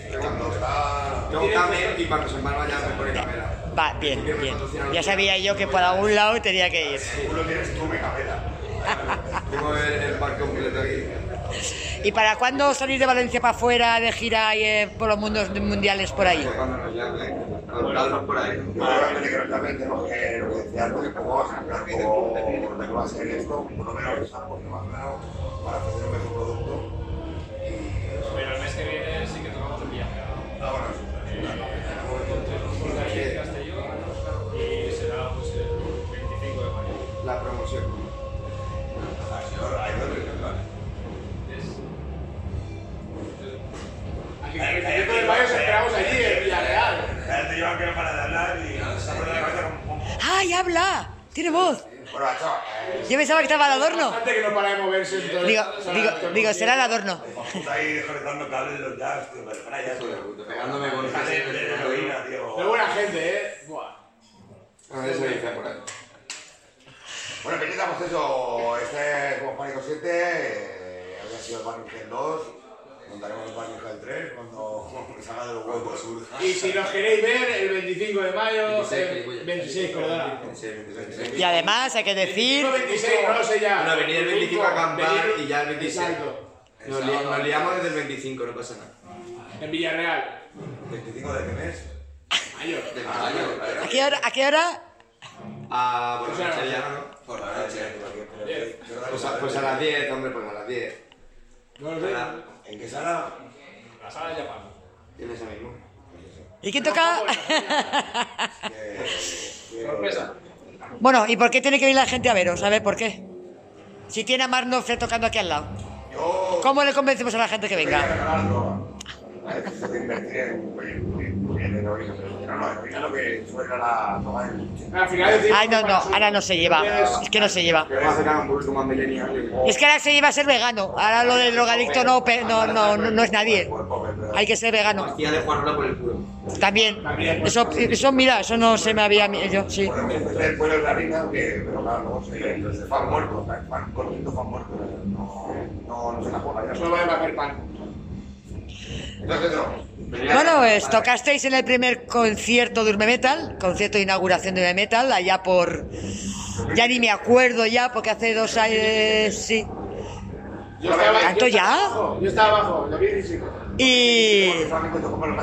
Yo Camel y para los hermanos allá me pone Camela Va, bien, bien. Ya sabía yo que por algún lado tenía que ir. Seguro tienes tú me Tengo el, completo aquí. ¿Y para cuándo salir de Valencia para afuera de gira y, eh, por los mundos mundiales por ahí? Cuando nos por ahí. Seguramente que también tenemos que, lo que decía antes, que poco vamos a hablar poco de qué va a ser esto, por lo menos está un poquito más claro para ofrecer un mejor producto. Pero el mes que viene sí que tocamos el viaje. Ah, bueno, ¡Ay, habla! ¡Tiene voz! Yo pensaba que estaba el adorno. Bastante que no para de moverse. Digo, digo, digo, será el adorno. está ahí desconectando cables de los jazz. Pegándome con de- de heroína, tío. Pero buena gente, ¿eh? Buah. A ver, se dice por ahí. Bueno, empezamos eso, este como Pánico 7, eh, había sido el Pánico Gen 2, montaremos el Pánico Gen 3 cuando salga de los huevos sur. Y si los queréis ver, el 25 de mayo, 26, eh, gilipollas. 26, perdona. Y además hay que decir... 26, no lo sé ya. Bueno, venir el 25 a acampar y ya el 26. Exacto. Nos, li- nos liamos desde el 25, no pasa nada. En Villarreal. 25 de qué mes? Mayo. Del mayo. ¿A qué hora? ¿A qué hora? Ah, por la sea, noche ya, ¿no? Por la noche. Pues a, pues a las 10, hombre, pues a las 10. No lo sé. ¿En qué sala? La sala de Japón. En ese mismo. ¿Y quién toca? Sorpresa. bueno, ¿y por qué tiene que venir la gente a veros? A ver, ¿por qué? Si tiene a Marnoff tocando aquí al lado. ¿Cómo le convencemos a la gente que venga? Ver, se puede invertir en, en, heroína, pero no, no, al final lo que suena la tomar el Ay, no, no, ahora no se lleva. Es que no se lleva. Que. Es que ahora se lleva a ser vegano. Ahora lo del drogadicto no, no, no, no, no es nadie. Hay que ser vegano. También. Eso, eso, mira, eso no se me había... Yo, sí. Bueno, el pueblo de la que, pero claro, luego se fan muerto, fan corriendo, fan muerto, no, no, no se la juega ya. Solo va a hacer pan. Bueno, pues tocasteis en el primer concierto de Urme Metal, concierto de inauguración de Urme Metal, allá por... Ya ni me acuerdo ya, porque hace dos años... Sí. Yo estaba, ¿Tanto yo ya? estaba abajo, Yo estaba abajo, lo vi y sí. Y... Solamente tocó para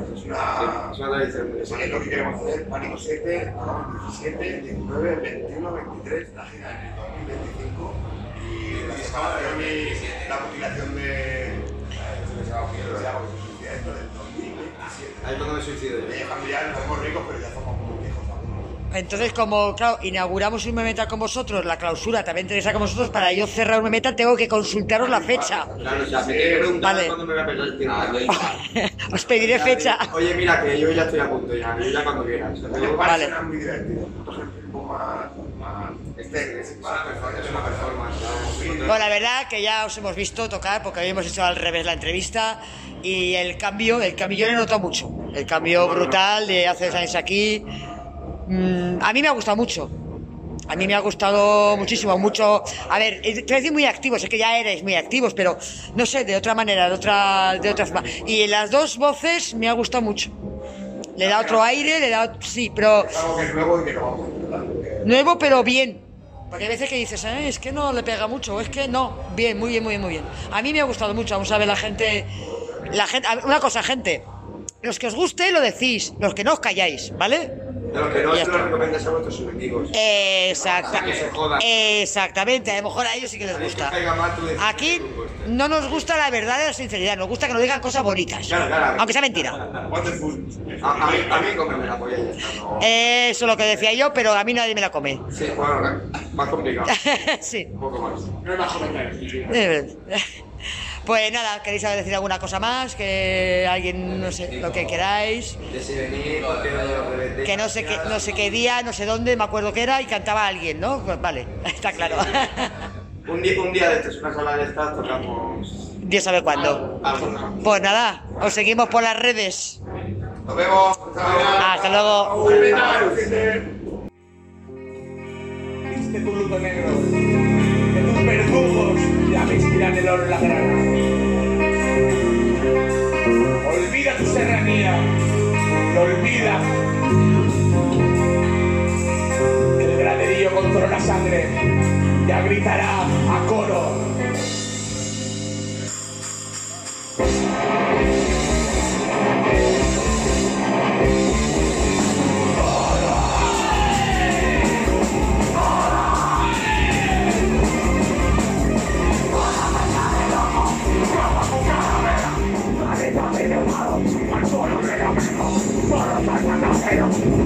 los es una... Lo que queremos hacer, Pánico 7, tocamos 17, 19, 21, 23, la gira en el 2025 y y la mutilación de... Se va a unir, ya, porque se suicida esto del 2027. Ahí me. Entonces, como, claro, inauguramos un Metal con vosotros, la clausura también tenéis con vosotros, para yo cerrar un Metal tengo que consultaros la fecha. Claro, o sea, me tiene que preguntar Vale. cuándo me voy a perder el tiempo. Os pediré fecha. Oye, mira, que yo ya estoy a punto ya, yo ya cuando quieras. Los Vale. pares serán muy más... Este es una performance. Bueno, la verdad que ya os hemos visto tocar porque habíamos hecho al revés la entrevista y el cambio, el cambio yo lo he notado mucho. El cambio brutal de hace dos años aquí. Mm, a mí me ha gustado mucho. A mí me ha gustado muchísimo, mucho. A ver, eh, te voy a decir muy activos, es que ya erais muy activos, pero no sé, de otra manera, de otra, de otra forma. Y en las dos voces me ha gustado mucho. Le da otro aire, le da. Sí, pero. Nuevo pero bien. Porque hay veces que dices, "Eh, es que no le pega mucho, es que no. Bien, muy bien, muy bien, muy bien. A mí me ha gustado mucho, vamos a ver la gente. La gente una cosa, gente. Los que os guste lo decís, los que no os calláis, ¿vale? De los que no se los recomiendas a vuestros enemigos. Exacta- Que se jodan. Exactamente, a lo mejor a ellos sí que les gusta. Aquí no nos gusta la verdad y la sinceridad, nos gusta que nos digan cosas bonitas. Claro, claro. Aunque sea mentira. A, a mí, a mí cómeme la polla y ya está. No. Eso es lo que decía yo, pero a mí nadie me la come. Sí, bueno, más complicado. sí. Un poco más. No hay más comentarios. Pues nada, ¿queréis decir alguna cosa más? Que alguien, no sé, lo que queráis. De. Que no sé qué, no sé qué día, no sé dónde, me acuerdo que era y cantaba alguien, ¿no? Pues vale, está claro. Un día, un día de estos, una sala de estas, tocamos. Dios sabe cuándo. Pues nada, os seguimos por las redes. Nos vemos. Hasta luego. Tu luto negro, que tus verdugos ya vestirán el oro en la grana. Olvida que el graderío controla la sangre, ya gritará a coro.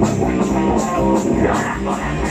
Yeah.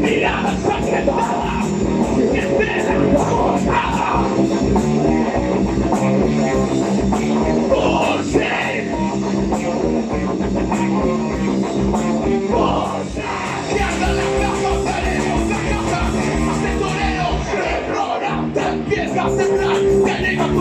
Mirada ensangrentada, escena cortada. Por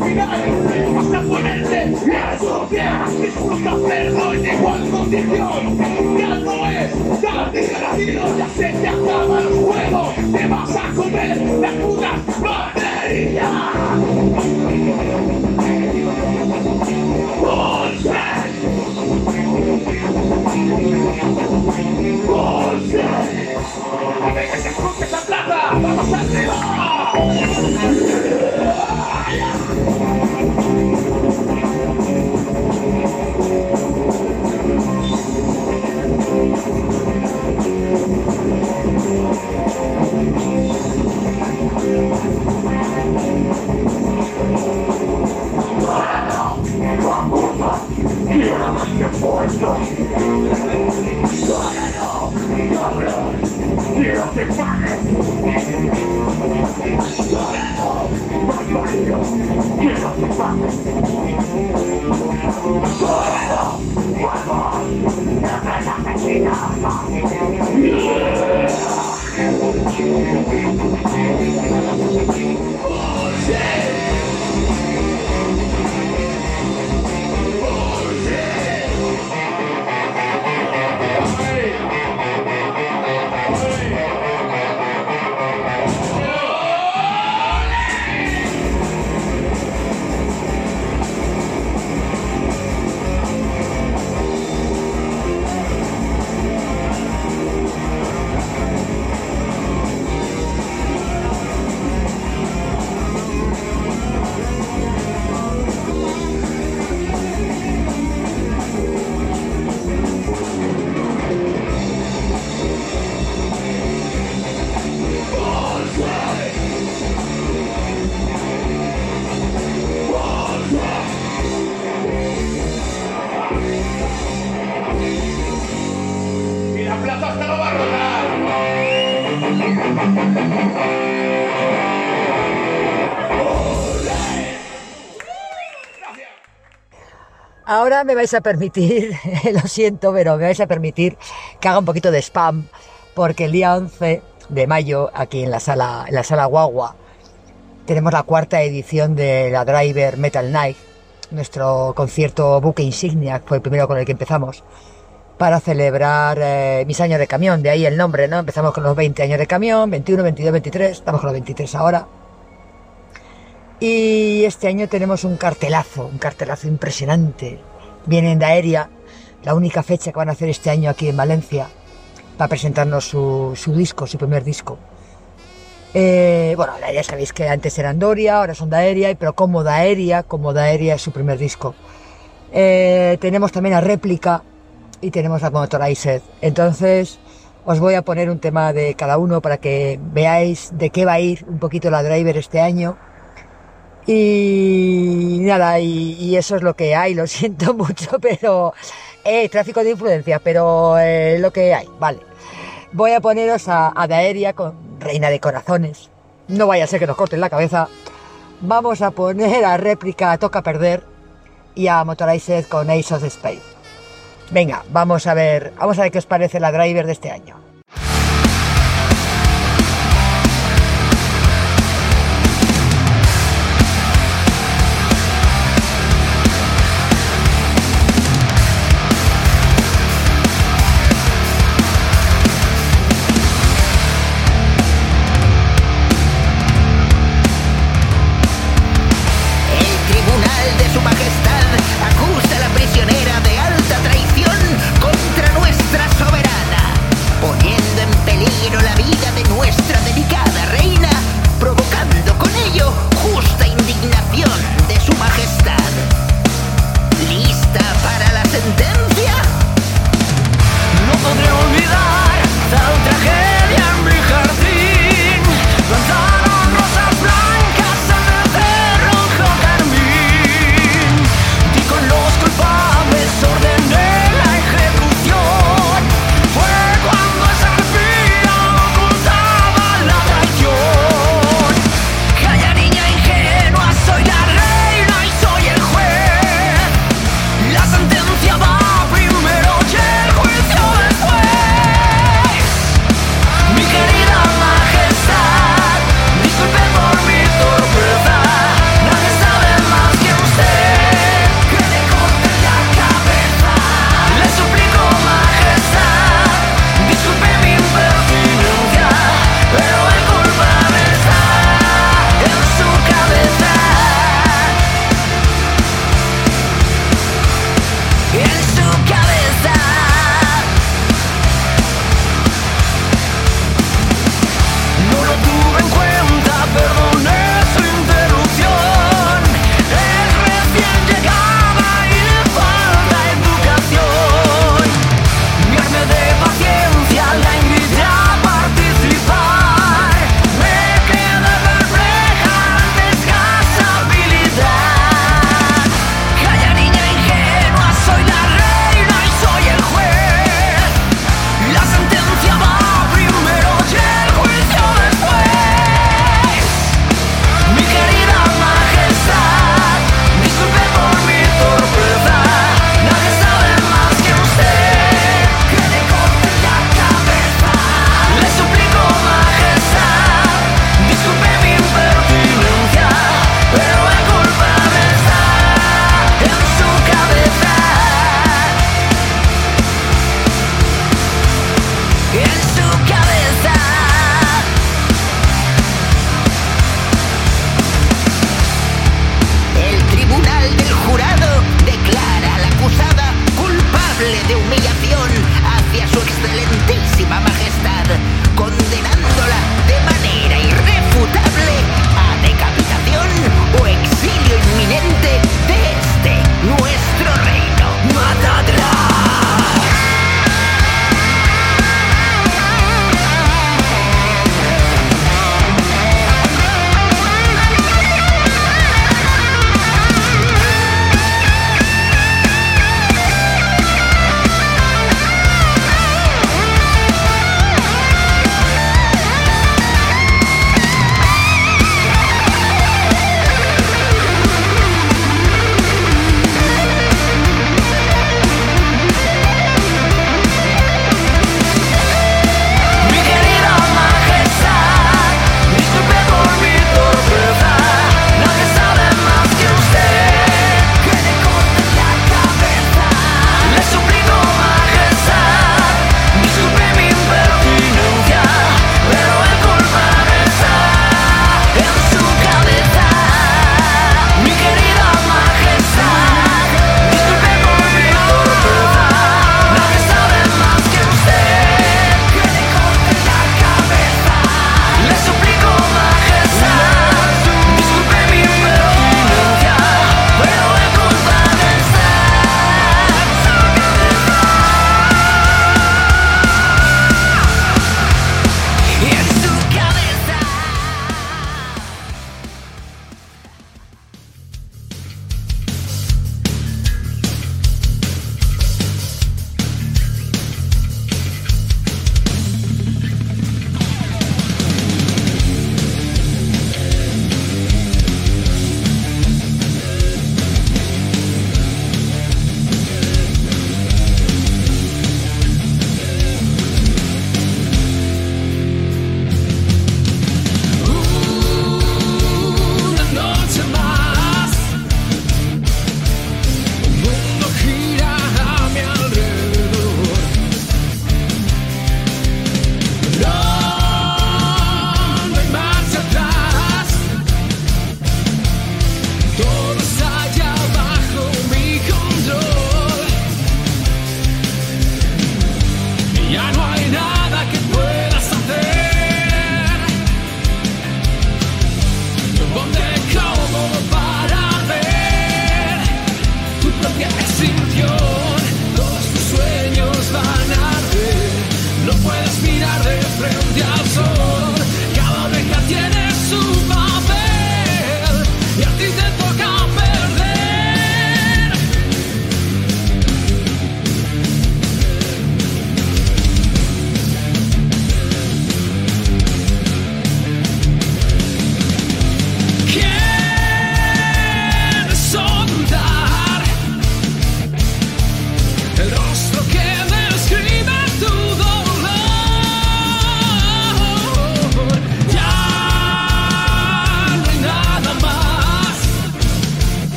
vas a ponerte su pie, disfruta perdón en igual condición, ya no es tan divertido, ya se te acaban los juegos, te vas a comer la puta batería. Por ser. Por ser. A ver que se cruce esa plaza, vamos arriba. Here, I'm your boy, don't you? Not at all, not at all. Y Me vais a permitir, lo siento, pero me vais a permitir que haga un poquito de spam, porque el día 11 de mayo, aquí en la sala, en la sala Guagua, tenemos la cuarta edición de la Driver Metal Night, nuestro concierto buque insignia, fue el primero con el que empezamos, para celebrar eh, mis años de camión, de ahí el nombre, ¿no? Empezamos con los 20 años de camión, 21, 22, 23, estamos con los 23 ahora. Y este año tenemos un cartelazo, un cartelazo impresionante. Vienen de Aérea, la única fecha que van a hacer este año aquí en Valencia, para presentarnos su, su disco, su primer disco. Eh, bueno, ya sabéis que antes eran Doria, ahora son Daeria, pero como Daeria, como Daeria es su primer disco. Eh, tenemos también a Réplica y tenemos a Motorized. Entonces, os voy a poner un tema de cada uno para que veáis de qué va a ir un poquito la Driver este año. Y nada, y, y eso es lo que hay, lo siento mucho, pero... Eh, tráfico de influencia, pero eh, lo que hay, vale. Voy a poneros a, a Daeria con Reina de Corazones. No vaya a ser que nos corten la cabeza. Vamos a poner a réplica Toca Perder y a Motorized con Ace of Space. Venga, vamos a ver, vamos a ver qué os parece la driver de este año.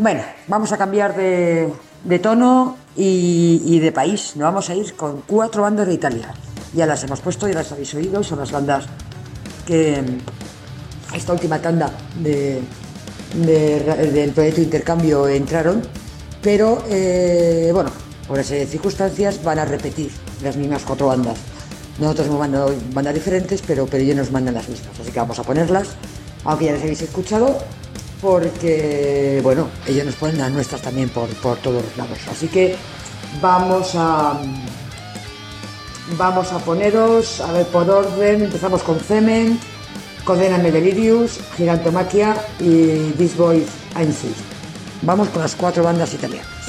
Bueno, vamos a cambiar de, tono y, de país. Nos vamos a ir con cuatro bandas de Italia. Ya las hemos puesto, ya las habéis oído. Son las bandas que esta última tanda de, de- del proyecto Intercambio entraron. Pero, eh, bueno, por esa serie de circunstancias van a repetir las mismas cuatro bandas. Nosotros hemos mandado bandas diferentes, pero, pero ellos nos mandan las mismas. Así que vamos a ponerlas, aunque ya las habéis escuchado, porque, bueno, ellos nos ponen las nuestras también por, por todos los lados. Así que vamos a... Vamos a poneros, a ver, por orden, empezamos con Femen, Condename Delirius, Gigantomaquia y This Boy Einstein. Vamos con las cuatro bandas italianas.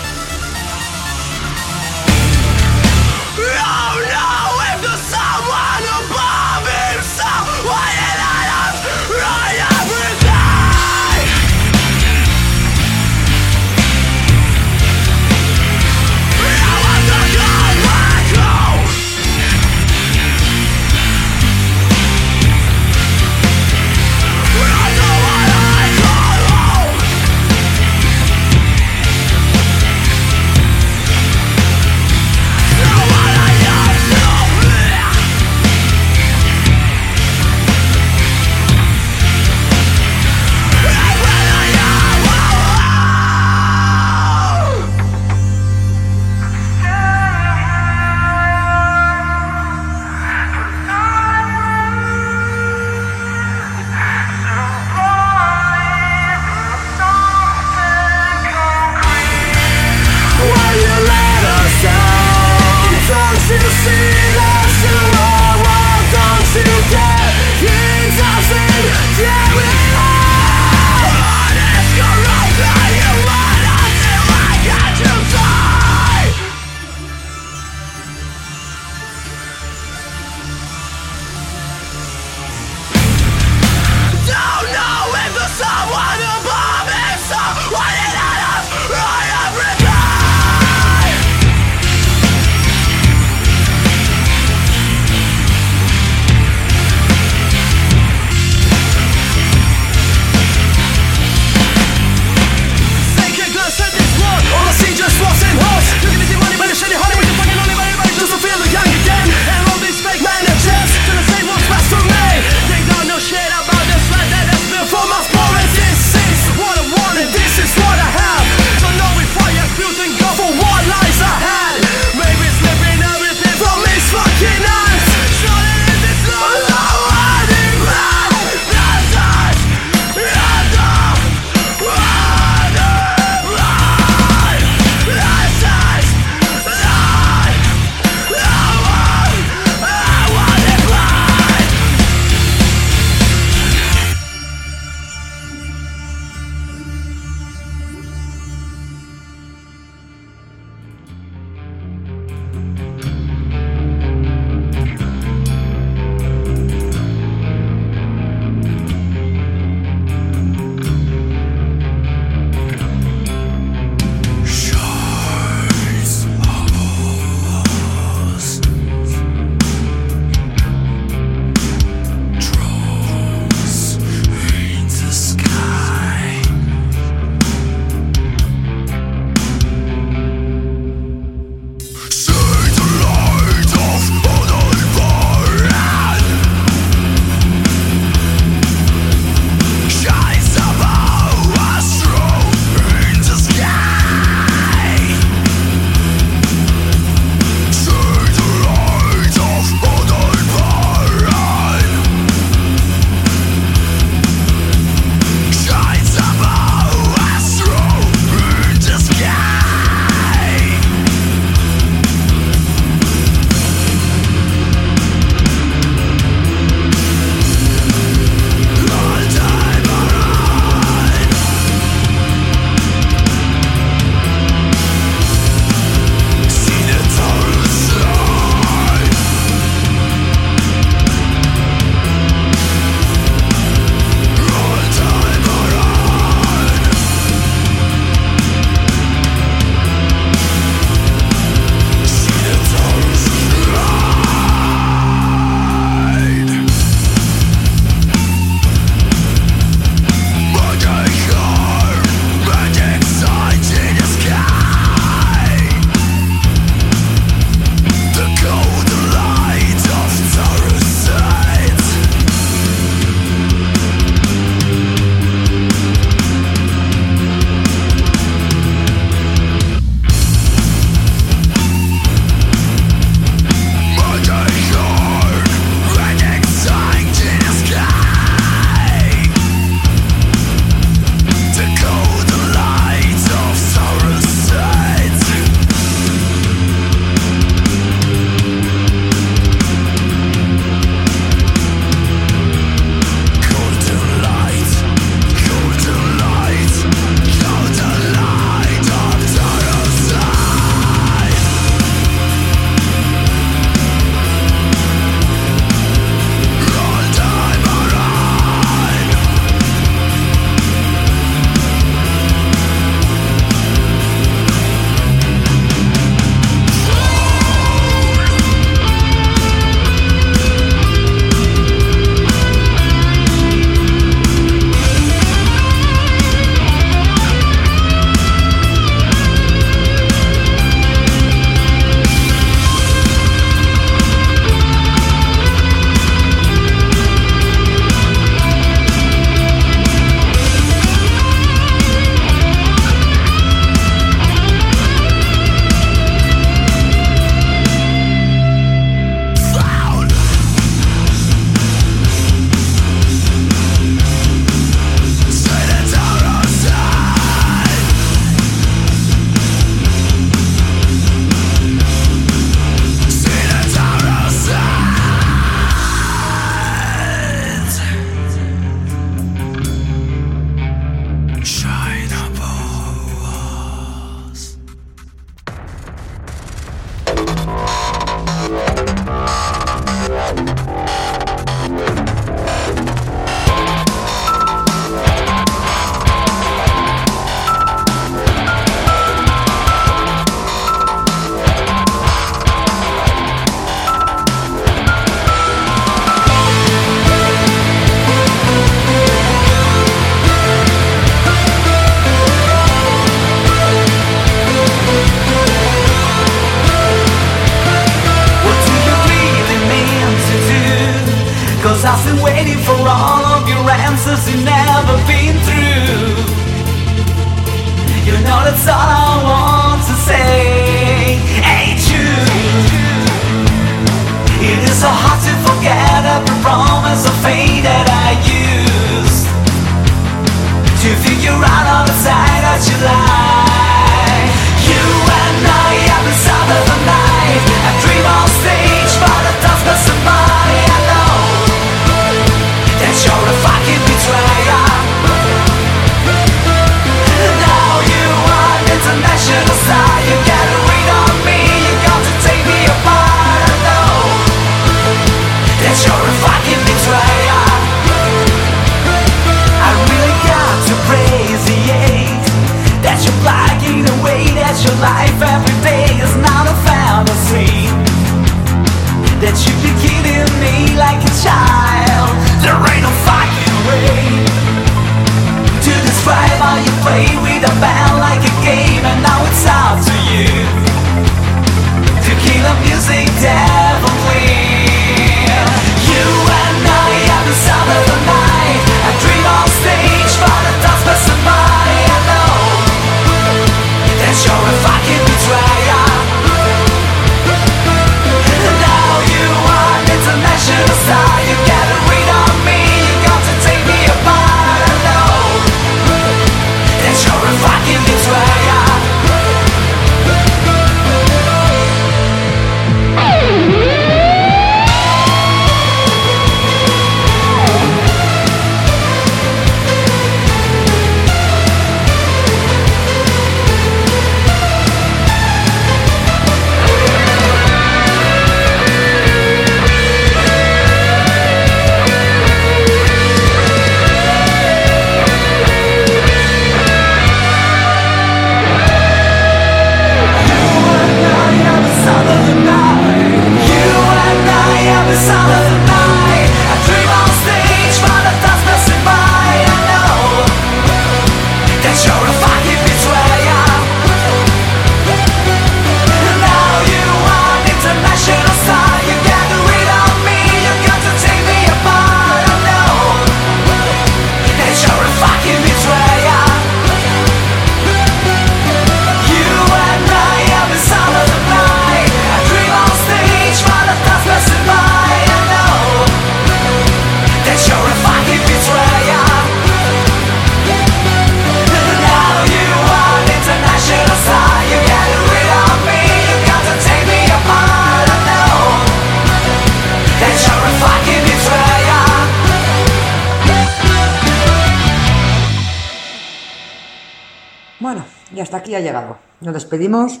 Nos despedimos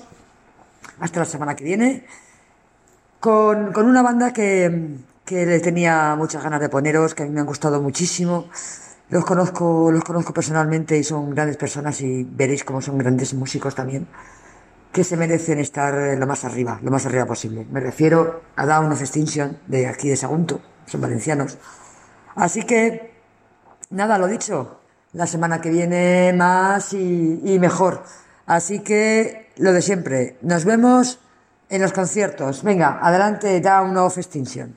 hasta la semana que viene con, con una banda que, que le tenía muchas ganas de poneros, que a mí me han gustado muchísimo. Los conozco, los conozco personalmente y son grandes personas y veréis cómo son grandes músicos también, que se merecen estar lo más arriba, lo más arriba posible. Me refiero a Down of Extinction de aquí de Sagunto, son valencianos. Así que, nada, lo dicho, la semana que viene más y mejor. Así que lo de siempre, nos vemos en los conciertos. Venga, adelante, da un nuevo Extinction.